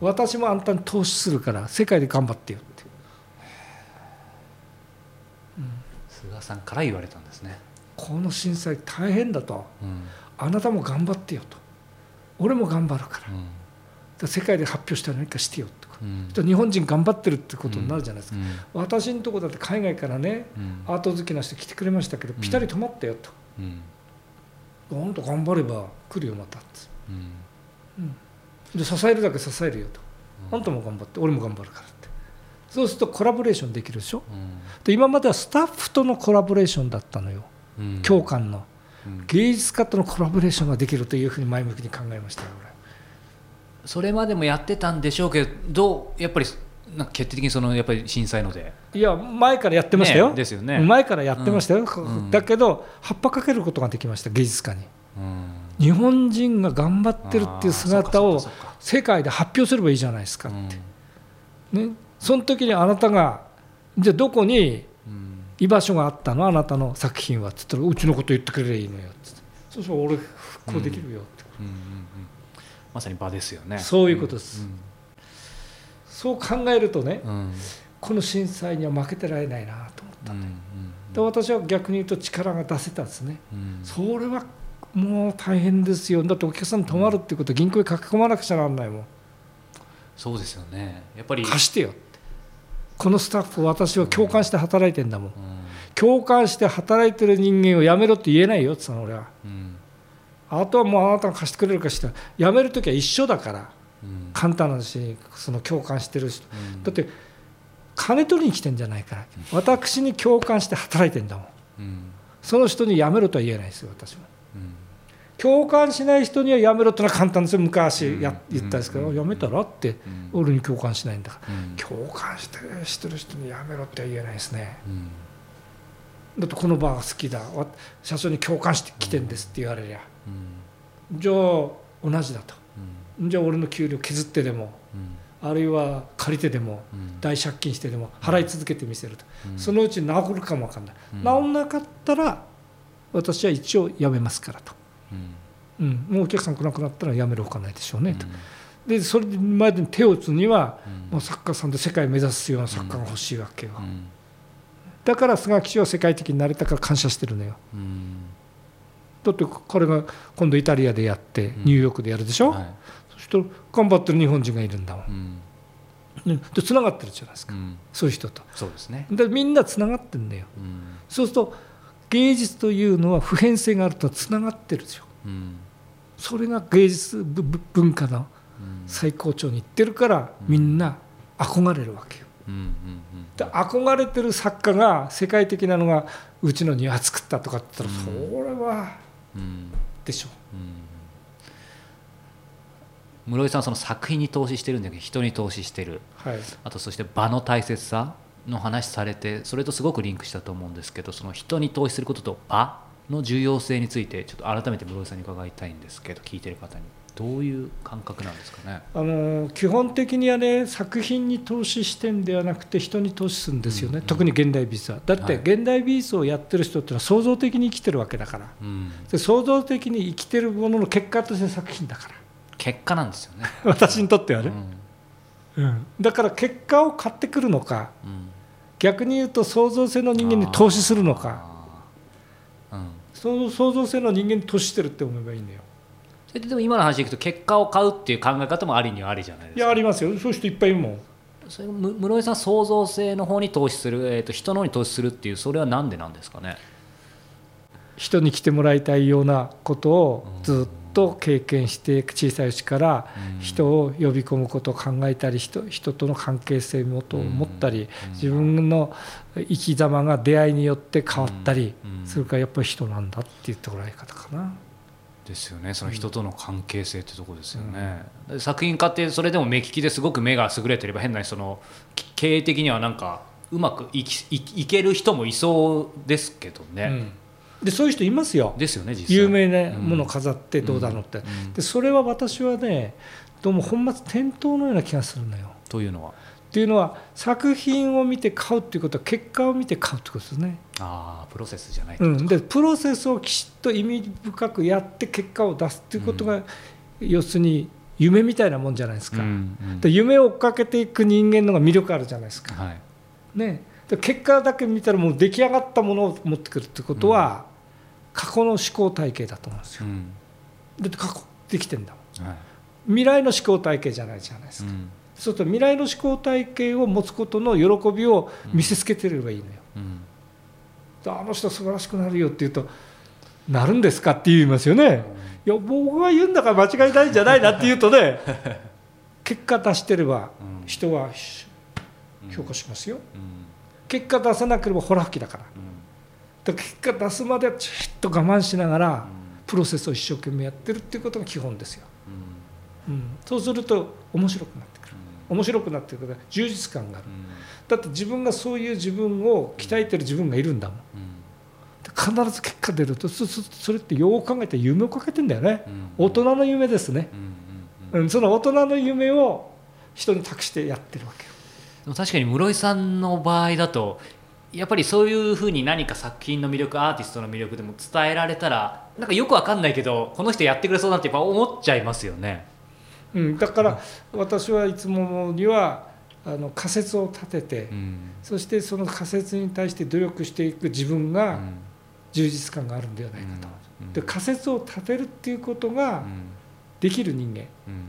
ーうん。私もあんたに投資するから世界で頑張ってよって。菅さんから言われたんですね、この震災大変だと。うん。あなたも頑張ってよと。俺も頑張るから。うん。ら世界で発表したら何かしてよと。かうん。日本人頑張ってるってことになるじゃないですか、うん。私のとこだって海外からねうん。アート好きな人来てくれましたけどうん。ピタリ止まったよと、うん。あんた頑張れば来るよまたって。うん。で支えるだけ支えるよと、うん。あんたも頑張って俺も頑張るからって。そうするとコラボレーションできるでしょ？うん。で今まではスタッフとのコラボレーションだったのよ。うん。共感の。うん。芸術家とのコラボレーションができるというふうに前向きに考えましたよそれまでもやってたんでしょうけどどうやっぱりなんか決定的にそのやっぱり震災ので。俺いや前からやってましたよ、ねですよね。前からやってましたよ、ん。だけど葉っぱかけることができました芸術家に。うん。日本人が頑張ってるっていう姿を世界で発表すればいいじゃないですかそうかね、その時にあなたがじゃあどこにうん。うん居場所があったの？あなたの作品はっつったらうちのこと言ってくれりゃいいのよって。そうしたら俺復興できるよって、うんうんうんまさに場ですよね。そういうことです。そう考えるとねうん。うんこの震災には負けてられないなと思ったうんんで私は逆に言うと力が出せたんですね。うん。それはもう大変ですよ。だってお客さん泊まるってことは銀行に書き込まなくちゃならないもん。そうですよね。やっぱり貸してよ。ってこのスタッフ私は共感して働いてんだもん。うん。共感して働いてる人間を辞めろって言えないよって言ったの俺は。うんあとはもうあなたが貸してくれるかして辞める時は一緒だから。うん。簡単な話。にその共感してる人。うん。だって金取りに来てんじゃないから。私に共感して働いてんだもん。うん。その人に辞めろとは言えないですよ私もうん。共感しない人には辞めろってのは簡単ですよ。昔やうん。言ったんですけどうん。辞めたらってうん。俺に共感しないんだから。うん。共感してしてる人に辞めろっては言えないですね。うん。だってこのバーが好きだ。わ社長に共感してきてんですって言われりゃ。うんじゃあ同じだと。うん。じゃあ俺の給料削ってでもうん。あるいは借りてでもうん。大借金してでも払い続けてみせると。うん。そのうち治るかもわかんない。うん。治んなかったら私は一応辞めますからと、うん。うん、もうお客さん来なくなったら辞めるほかないでしょうねと。うん。でそれまでに手を打つにはうん。もう作家さんで世界を目指すような作家が欲しいわけよ。うん。だから菅木氏は世界的になれたから感謝してるのよ。うんだって彼が今度イタリアでやってん。ニューヨークでやるでしょ、はい。そしたら頑張ってる日本人がいるんだもん。うん。ねでつながってるじゃないですか、うん。そういう人と。そうですね。でみんなつながってるんだよ。うん。そうすると芸術というのは普遍性があるとつながってるんですようん。それが芸術文化のうん。最高潮に行ってるからみんな憧れるわけよ。うんうんで憧れてる作家が世界的なのがうちの庭作ったとかって言ったらそれはうんうんでしょうん。室井さんはその作品に投資してるんだけど人に投資してる。はい。あとそして場の大切さの話されてそれとすごくリンクしたと思うんですけどその人に投資することと場の重要性についてちょっと改めて室井さんに伺いたいんですけど聞いてる方にどういう感覚なんですかね？あの基本的にはね作品に投資してんではなくて人に投資するんですよね、うん。うん特に現代美術は。だってはい。現代美術をやってる人っていうのは創造的に生きてるわけだから。うん、で創造的に生きてるものの結果として作品だから。結果なんですよね。[laughs] 私にとってはね、うん。うん。だから結果を買ってくるのかうん。逆に言うと創造性の人間に投資するのか。うん。その創造性の人間に投資してるって思えばいいんだよででも今の話でいくと結果を買うっていう考え方もありにはありじゃないですか。いやありますよ。そういう人いっぱいいるもん。それむ室井さん創造性の方に投資する、えー、と人の方に投資するっていうそれはなんでなんですかね。人に来てもらいたいようなことをずっと経験して小さいうちからうん。人を呼び込むことを考えたり人人との関係性もと思ったり自分の生き様が出会いによって変わったりうん。それからやっぱり人なんだっていう捉え方かな。ですよね。その人との関係性ってとこですよね、うん、作品家ってそれでも目利きですごく目が優れてれば変なその経営的にはなんかうまくいきいける人もいそうですけどね、うん、でそういう人いますよ。ですよね実際。有名なものを飾ってどうだろうって、うん、でそれは私はねどうも本末転倒のような気がするのよ。というのは？っていうのは作品を見て買うっていうことは結果を見て買うってことですね。ああプロセスじゃないうん、でプロセスをきちっと意味深くやって結果を出すっていうことが、うん、要するに夢みたいなもんじゃないですか、うんうん、で夢を追っかけていく人間のが魅力あるじゃないですか。はい、ね、で結果だけ見たらもう出来上がったものを持ってくるってことは、うん、過去の思考体系だと思うんですよ。だって過去できてんだもん、はい、未来の思考体系じゃないじゃないですか。そうすると未来の思考体系を持つことの喜びを見せつけてればいいのよ。うん、あの人素晴らしくなるよって言うとなるんですかって言いますよね。いや僕が言うんだから間違いないんじゃないなって言うとね [laughs] 結果出してれば人は評価しますよ。結果出さなければほら吹きだから。だから結果出すまでちっと我慢しながらプロセスを一生懸命やってるっていうことが基本ですよ。うん、そうすると面白くなって面白くなってくる充実感がある、だって自分がそういう自分を鍛えてる自分がいるんだもん、必ず結果出るとそれってよく考えて夢をかけてんだよね、大人の夢ですね、うん、その大人の夢を人に託してやってるわけよ。確かに室井さんの場合だとやっぱりそういうふうに何か作品の魅力アーティストの魅力でも伝えられたらなんかよくわかんないけどこの人やってくれそうだってやっぱ思っちゃいますよね。うん、だから私はいつもにはあの仮説を立てて、うん、そしてその仮説に対して努力していく自分が充実感があるんではないかと、うん、で仮説を立てるっていうことができる人間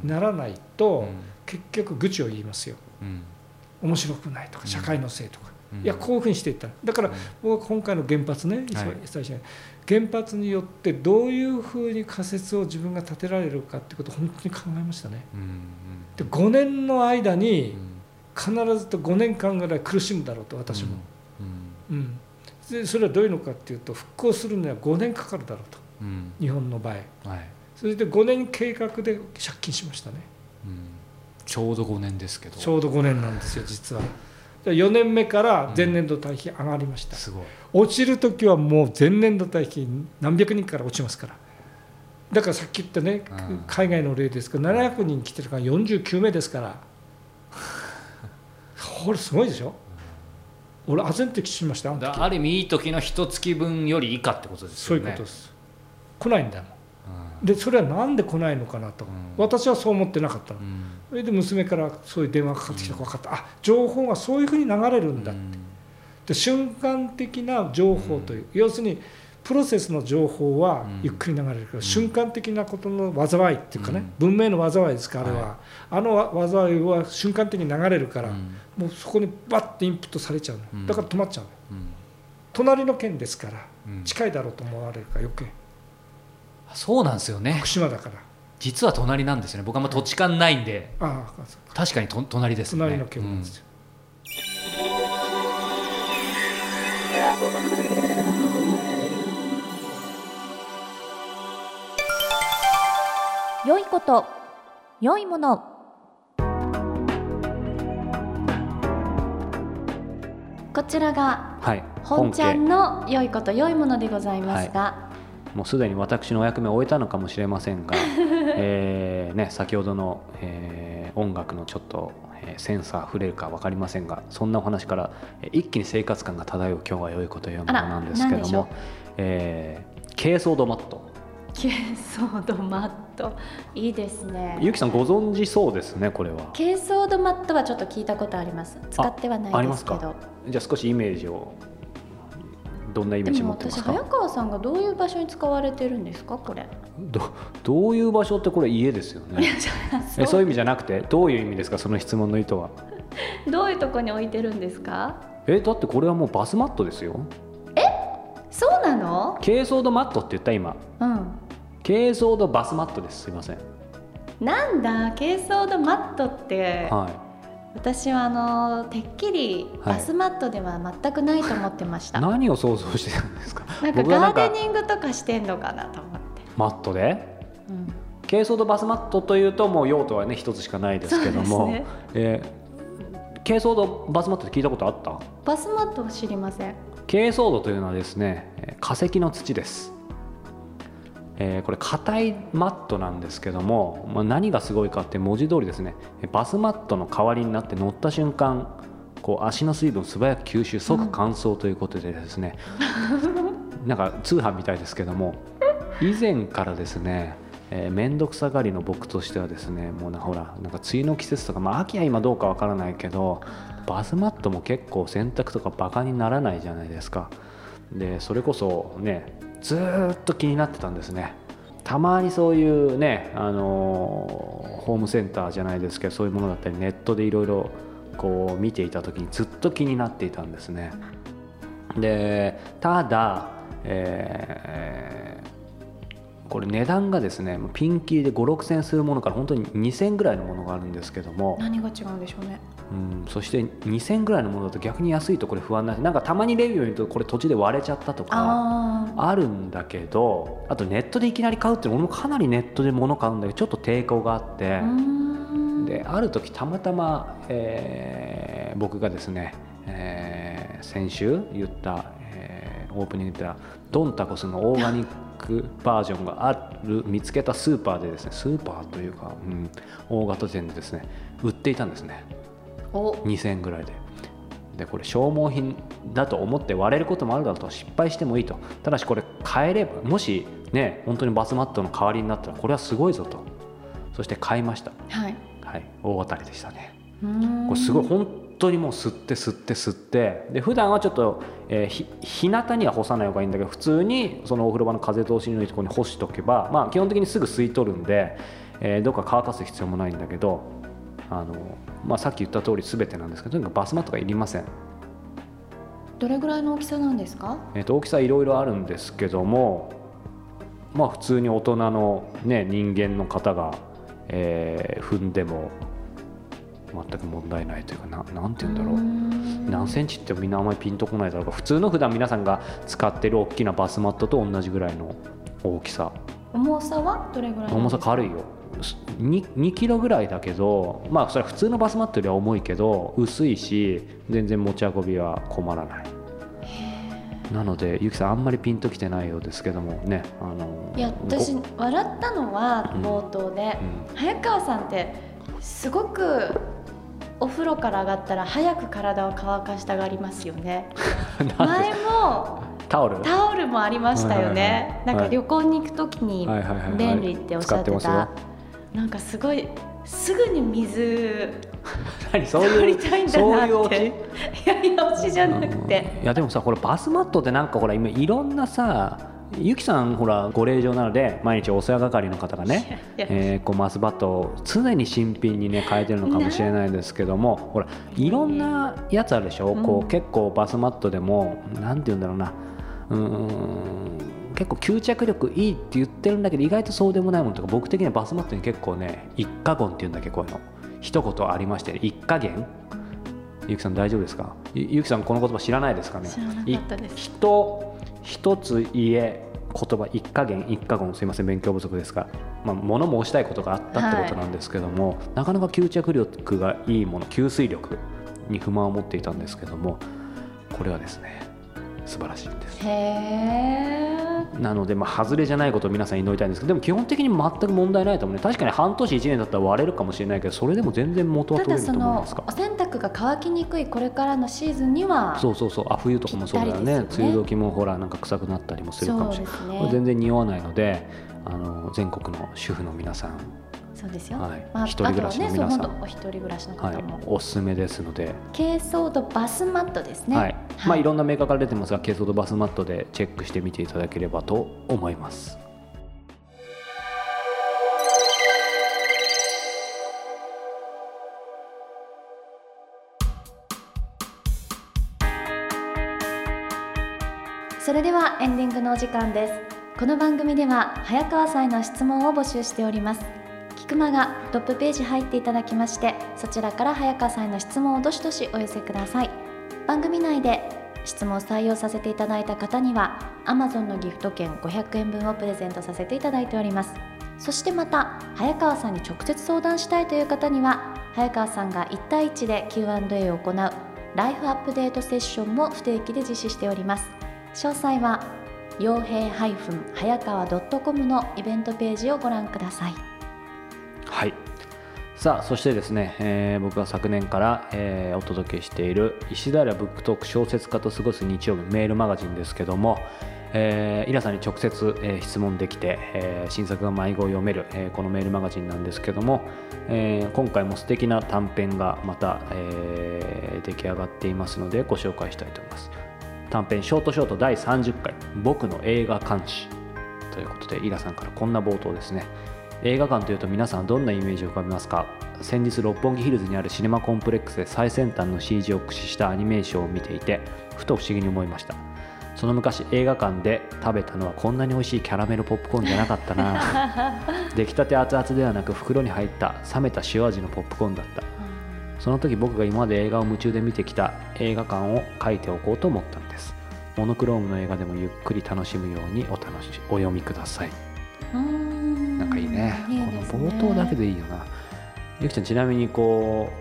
にならないと、結局愚痴を言いますよ、面白くないとか社会のせいとか、いやこういうふうにしていった。だから僕は今回の原発ね、最初に。原発によってどういうふうに仮説を自分が立てられるかってことを本当に考えましたね。で5年の間に必ずと5年間ぐらい苦しむだろうと私も。うん。でそれはどういうのかっていうと復興するには5年かかるだろうと、日本の場合、はい、それで5年計画で借金しましたね、ちょうど5年ですけど。ちょうど5年なんですよ実は。4年目から前年度対比上がりました、すごい。落ちる時はもう前年度対比何百人から落ちますから。だからさっき言ったね、海外の例ですけど700人来てるから49名ですから。[laughs] これすごいでしょ？俺あぜんとしましたある意味いい時の一月分より以下ってことですよね。そういうことです。来ないんだもん。でそれは何で来ないのかなと、うん、私はそう思ってなかったの、うん、それで娘からそういう電話がかかってきたら分かった、うん、あ情報がそういうふうに流れるんだって、で瞬間的な情報という、要するにプロセスの情報はゆっくり流れるけど、瞬間的なことの災いっていうかね、文明の災いですかあれは、はい、あの災いは瞬間的に流れるから、もうそこにバッてインプットされちゃうの、だから止まっちゃうの、隣の県ですから、近いだろうと思われるから余計。そうなんですよね。福島だから実は隣なんですよね。僕はまあ土地勘ないんで、ああ確かにと隣ですね。隣の県なんですよ、うん、良いこと良いもの。こちらが、はい、本ちゃんの良いこと良いものでございますが、はいもうすでに私のお役目を終えたのかもしれませんが、[laughs] えーね、先ほどの、えー、音楽のちょっと、えー、センサー触れるか分かりませんがそんなお話から、えー、一気に生活感が漂う今日は良いこというものなんですけども、えー、軽装ドマット。軽装ドマット。いいですね。ゆきさんご存知そうですねこれは。軽装ドマットはちょっと聞いたことあります。使ってはないですけど。じゃあ少しイメージをどんなイメージ持ってますか？早川さんがどういう場所に使われてるんですか？これ。どどういう場所ってこれ家ですよね。そう。そういう意味じゃなくてどういう意味ですか？その質問の意図は。[laughs] どういうとこに置いてるんですか？えだってこれはもうバスマットですよ。え？そうなの？軽装度マットって言った今。うん。軽装度バスマットです。すいません。なんだ？軽装度マットって。はい私はあのてっきりバスマットでは全くないと思ってました、はい、何を想像してたんですか？なんかガーデニングとかしてんのかなと思って。マットで？うん。珪藻土バスマットというともう用途はね一つしかないですけども、ね。えー珪藻土バスマットって聞いたことあった？バスマットは知りません。珪藻土というのはですねえー化石の土です、えーこれ硬いマットなんですけども、まあ、何がすごいかって文字通りですねえバスマットの代わりになって乗った瞬間こう足の水分を素早く吸収即乾燥ということでですね、[laughs] なんか通販みたいですけども以前からですねえー、面倒くさがりの僕としてはですねもうなほらなんか梅雨の季節とか、まあ、秋は今どうかわからないけどバスマットも結構洗濯とかバカにならないじゃないですか。でそれこそねずっと気になってたんですね。たまにそういうね、あのーホームセンターじゃないですけどそういうものだったりネットでいろいろこう見ていた時にずっと気になっていたんですね。でただ、えーこれ値段がですねピンキーで5 6千するものから本当に2000ぐらいのものがあるんですけども、何が違うんでしょうね。うん、そして2000ぐらいのものだと逆に安いとこれ不安なんでなんかたまにレビューを見るとこれ土地で割れちゃったとかああるんだけどあとネットでいきなり買うっていうの俺もかなりネットで物買うんだけどちょっと抵抗があってである時たまたま、えー僕がですね、えー先週言った、えーオープニングで言ったドンタコスのオーガニックバージョンがある見つけたスーパーでですねスーパーというか、うん、大型店でですね売っていたんですね。お2000円ぐらいで。でこれ消耗品だと思って割れることもあるだろうと。失敗してもいいと。ただしこれ買えればもしね本当にバスマットの代わりになったらこれはすごいぞと。そして買いました。はい。はい。大当たりでしたね。これすごい。本当にもう吸って吸って吸って。で普段はちょっと、えーひ日向には干さない方がいいんだけど普通にそのお風呂場の風通しのいいところに干しておけば、まあ、基本的にすぐ吸い取るんで、えーどっか乾かす必要もないんだけどあの、まあ、さっき言った通り全てなんですけどとにかくバスマットがいりません、どれぐらいの大きさなんですか？えーと大きさいろいろあるんですけどもまあ普通に大人の、ね、人間の方が、えー踏んでも全く問題ないというかななんて言うんだろう。何センチってみんなあんまりピンとこないだろうか。ら普通の普段皆さんが使ってる大きなバスマットと同じぐらいの大きさ。重さはどれぐらい重さ軽いよ 2, 2キロぐらいだけどまあそれは普通のバスマットよりは重いけど薄いし全然持ち運びは困らない。なのでゆきさんあんまりピンときてないようですけどもねあのいや私ご笑ったのはうん。冒頭で、うん。早川さんってすごくお風呂から上がったら早く体を乾かしたがりますよね。[laughs] 前もタオル？タオルもありましたよね、はいはいはいなんか旅行に行く時にはいはいはいはい。便利っておっしゃってた、使ってますなんかすごいすぐに水 [laughs] 何そう取いうりたいんだそうないういやいや推しじゃなくて。いやでもさこれバスマットってなんかほら今いろんなさゆきさんほらご令嬢なので毎日お世話係の方がねえーこうマスバットを常に新品にね変えてるのかもしれないですけどもほらいろんなやつあるでしょ、うん。こう結構バスマットでもなんて言うんだろうな。うーん結構吸着力いいって言ってるんだけど意外とそうでもないものとか僕的にはバスマットに結構ね一加言っていうんだっけこういうの。一言ありまして、ね、一加減。ゆきさん大丈夫ですか？ゆゆきさんこの言葉知らないですかね？知らなかったです。人一つ言え言葉一加減一加言。すいません勉強不足ですが、まあ、物申したいことがあったってことなんですけども、なかなか吸着力がいいもの吸水力に不満を持っていたんですけどもこれはですね素晴らしいんですなので、まあ、外れじゃないことを皆さん祈りたいんですけどでも基本的に全く問題ないと思うね。確かに半年1年だったら割れるかもしれないけどそれでも全然元は取れると思いますか？お洗濯が乾きにくいこれからのシーズンにはそうそうそう。あ冬とかもそうだよね。ね。梅雨時もほらなんか臭くなったりもするかもしれない。ね。全然匂わないのであの全国の主婦の皆さん、そうですよ、はい。まあ、一人暮らしの皆さん。ねお一人暮らしの方はい。も、、おすすめですので、珪藻土バスマットですね。はい。まあ、いろんなメーカーから出てますが珪藻土バスマットでチェックしてみていただければと思います。それではエンディングのお時間です。この番組では早川さんへの質問を募集しております菊間がトップページ入っていただきましてそちらから早川さんへの質問をどしどしお寄せください。番組内で質問を採用させていただいた方には Amazon のギフト券500円分をプレゼントさせていただいております。そしてまた早川さんに直接相談したいという方には早川さんが1対1で Q&A を行うライフアップデートセッションも不定期で実施しております。詳細は傭兵早川 .com のイベントページをご覧ください。はい。さあそしてですね、えー僕が昨年から、えーお届けしている石平ブックトーク小説家と過ごす日曜日メールマガジンですけども、えーイラさんに直接、えー質問できて、えー新作が迷子を読める、えーこのメールマガジンなんですけども、えー今回も素敵な短編がまた、えー出来上がっていますのでご紹介したいと思います。短編ショートショート第30回「僕の映画監視」ということでイラさんからこんな冒頭ですね。映画館というと皆さんはどんなイメージを浮かべますか？先日六本木ヒルズにあるシネマコンプレックスで最先端の CG を駆使したアニメーションを見ていてふと不思議に思いました。その昔映画館で食べたのはこんなに美味しいキャラメルポップコーンじゃなかったな。[laughs] 出来たて熱々ではなく袋に入った冷めた塩味のポップコーンだった。その時僕が今まで映画を夢中で見てきた映画館を書いておこうと思ったのです。モノクロームの映画でもゆっくり楽しむようにお楽しお読みくださいいいねいいですねこの冒頭だけでいいよな。ゆきちゃんちなみにこ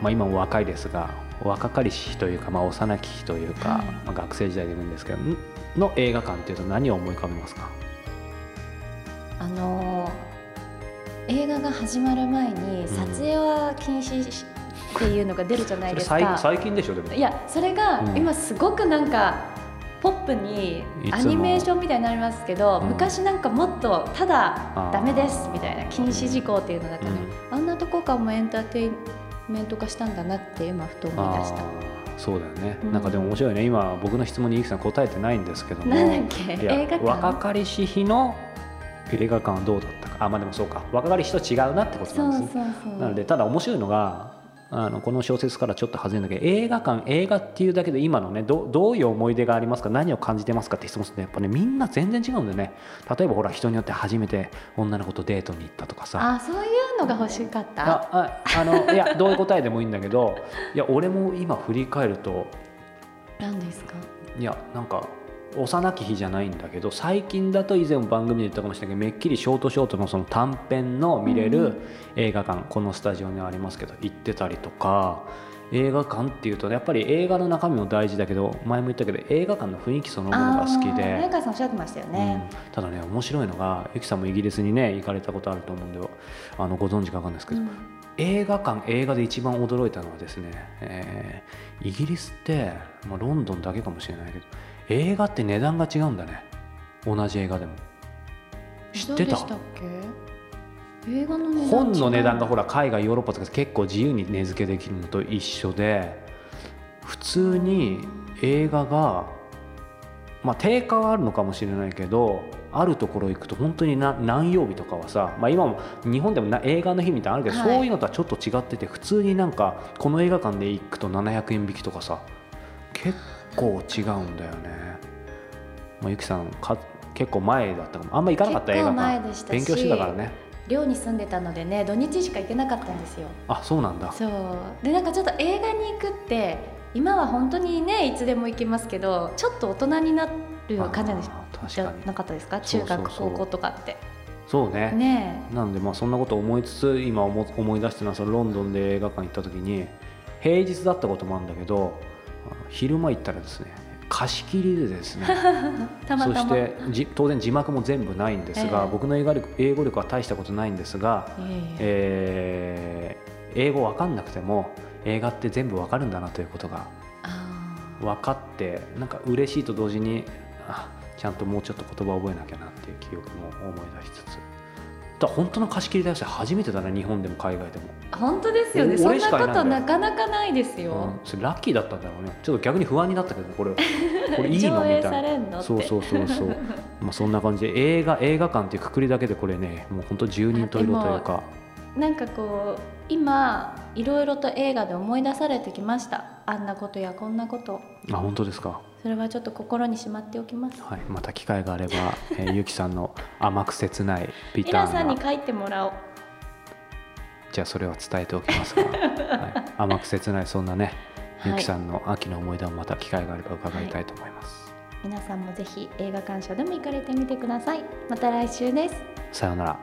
う、まあ、今も若いですが若かりし日というか、まあ、幼き日というか、はい。まあ、学生時代でもいいんですけどんの映画館っていうと何を思い浮かべますか？あのー映画が始まる前に撮影は禁止しっていうのが出るじゃないですか、最最近でしょでも。いやそれがうん。今すごくなんかポップにアニメーションみたいになりますけど、うん。昔なんかもっとただあー。ダメですみたいな禁止事項っていうのだったね、うん。あんなとこからもエンターテインメント化したんだなって今ふと思い出した。そうだよね、うん。なんかでも面白いね。今僕の質問にゆきさん答えてないんですけども。なんだっけ？いや映画館。若かりし日の映画館はどうだったか？あまあでもそうか。若かりしと違うなってことそうんなですね。そうそう。なのでただ面白いのがあのこの小説からちょっと外れるんだけど映画館映画っていうだけで今のねどどういう思い出がありますか？何を感じてますか？って質問するとやっぱねみんな全然違うんだよね。例えばほら人によって初めて女の子とデートに行ったとかさ。あそういうのが欲しかった？あああの [laughs] いやどういう答えでもいいんだけどいや俺も今振り返ると何ですか？いやなんか幼き日じゃないんだけど最近だと以前も番組で言ったかもしれないけどめっきりショートショートのその短編の見れうん。る映画館、このスタジオにありますけど行ってたりとか映画館っていうとやっぱり映画の中身も大事だけど前も言ったけど映画館の雰囲気そのものが好きで。川さんおっしゃってましたよね、うん。ただね面白いのがゆきさんもイギリスにね行かれたことあると思うんであのご存知か分かんないですけど、うん。映画館映画で一番驚いたのはですね、えーイギリスって、まあ、ロンドンだけかもしれないけど映画って値段が違うんだね。同じ映画でも。知ってた？映画の本の値段がほら海外ヨーロッパとか結構自由に値付けできるのと一緒で普通に映画がまあ定価はあるのかもしれないけどあるところ行くと本当にな何曜日とかはさ、まあ、今も日本でもな映画の日みたいなのあるけど、はい。そういうのとはちょっと違ってて普通になんかこの映画館で行くと700円引きとかさ結構違うんだよね。まあ、ゆきさんか結構前だったかも。あんま行かなかった映画館。勉強してたからね。寮に住んでたのでね土日しか行けなかったんですよ。あそうなんだ。そう。でなんかちょっと映画に行くって今は本当にねいつでも行けますけどちょっと大人になる感じじゃなかったですか？中学高校とかって。そうね。ねなのでまあそんなことを思いつつ今思思い出してるのはそのロンドンで映画館行った時に平日だったこともあるんだけど昼間行ったらですね貸し切りでですね [laughs] そしてじ当然字幕も全部ないんですが、ええ。僕の英語力英語力は大したことないんですが、ええ。えー英語わかんなくても映画って全部わかるんだなということがあ分かってなんか嬉しいと同時にあちゃんともうちょっと言葉を覚えなきゃなっていう記憶も思い出しつつだ本当の貸し切りだよ初めてだな日本でも海外でも、ー本当ですよね。おそんなことなかなかないですよ、うん、それラッキーだったんだろうね。ちょっと逆に不安になったけどこれ [laughs] これいいの？みたいな。そうそうそうそう。[laughs] まあそんな感じで映画映画館っていうくくりだけでこれねもう本当十人十色というか。なんかこう今いろいろと映画で思い出されてきました。あんなことやこんなこと。あ本当ですか？それはちょっと心にしまっておきます。はいまた機会があれば、えー [laughs] ゆきさんの甘く切ないビイターなラさんに書いてもらおう。じゃあそれは伝えておきますが、[laughs] はい、甘く切ないそんなね、ゆきさんの秋の思い出もまた機会があれば伺いたいと思います、皆さんもぜひ映画鑑賞でも行かれてみてください。また来週です。さようなら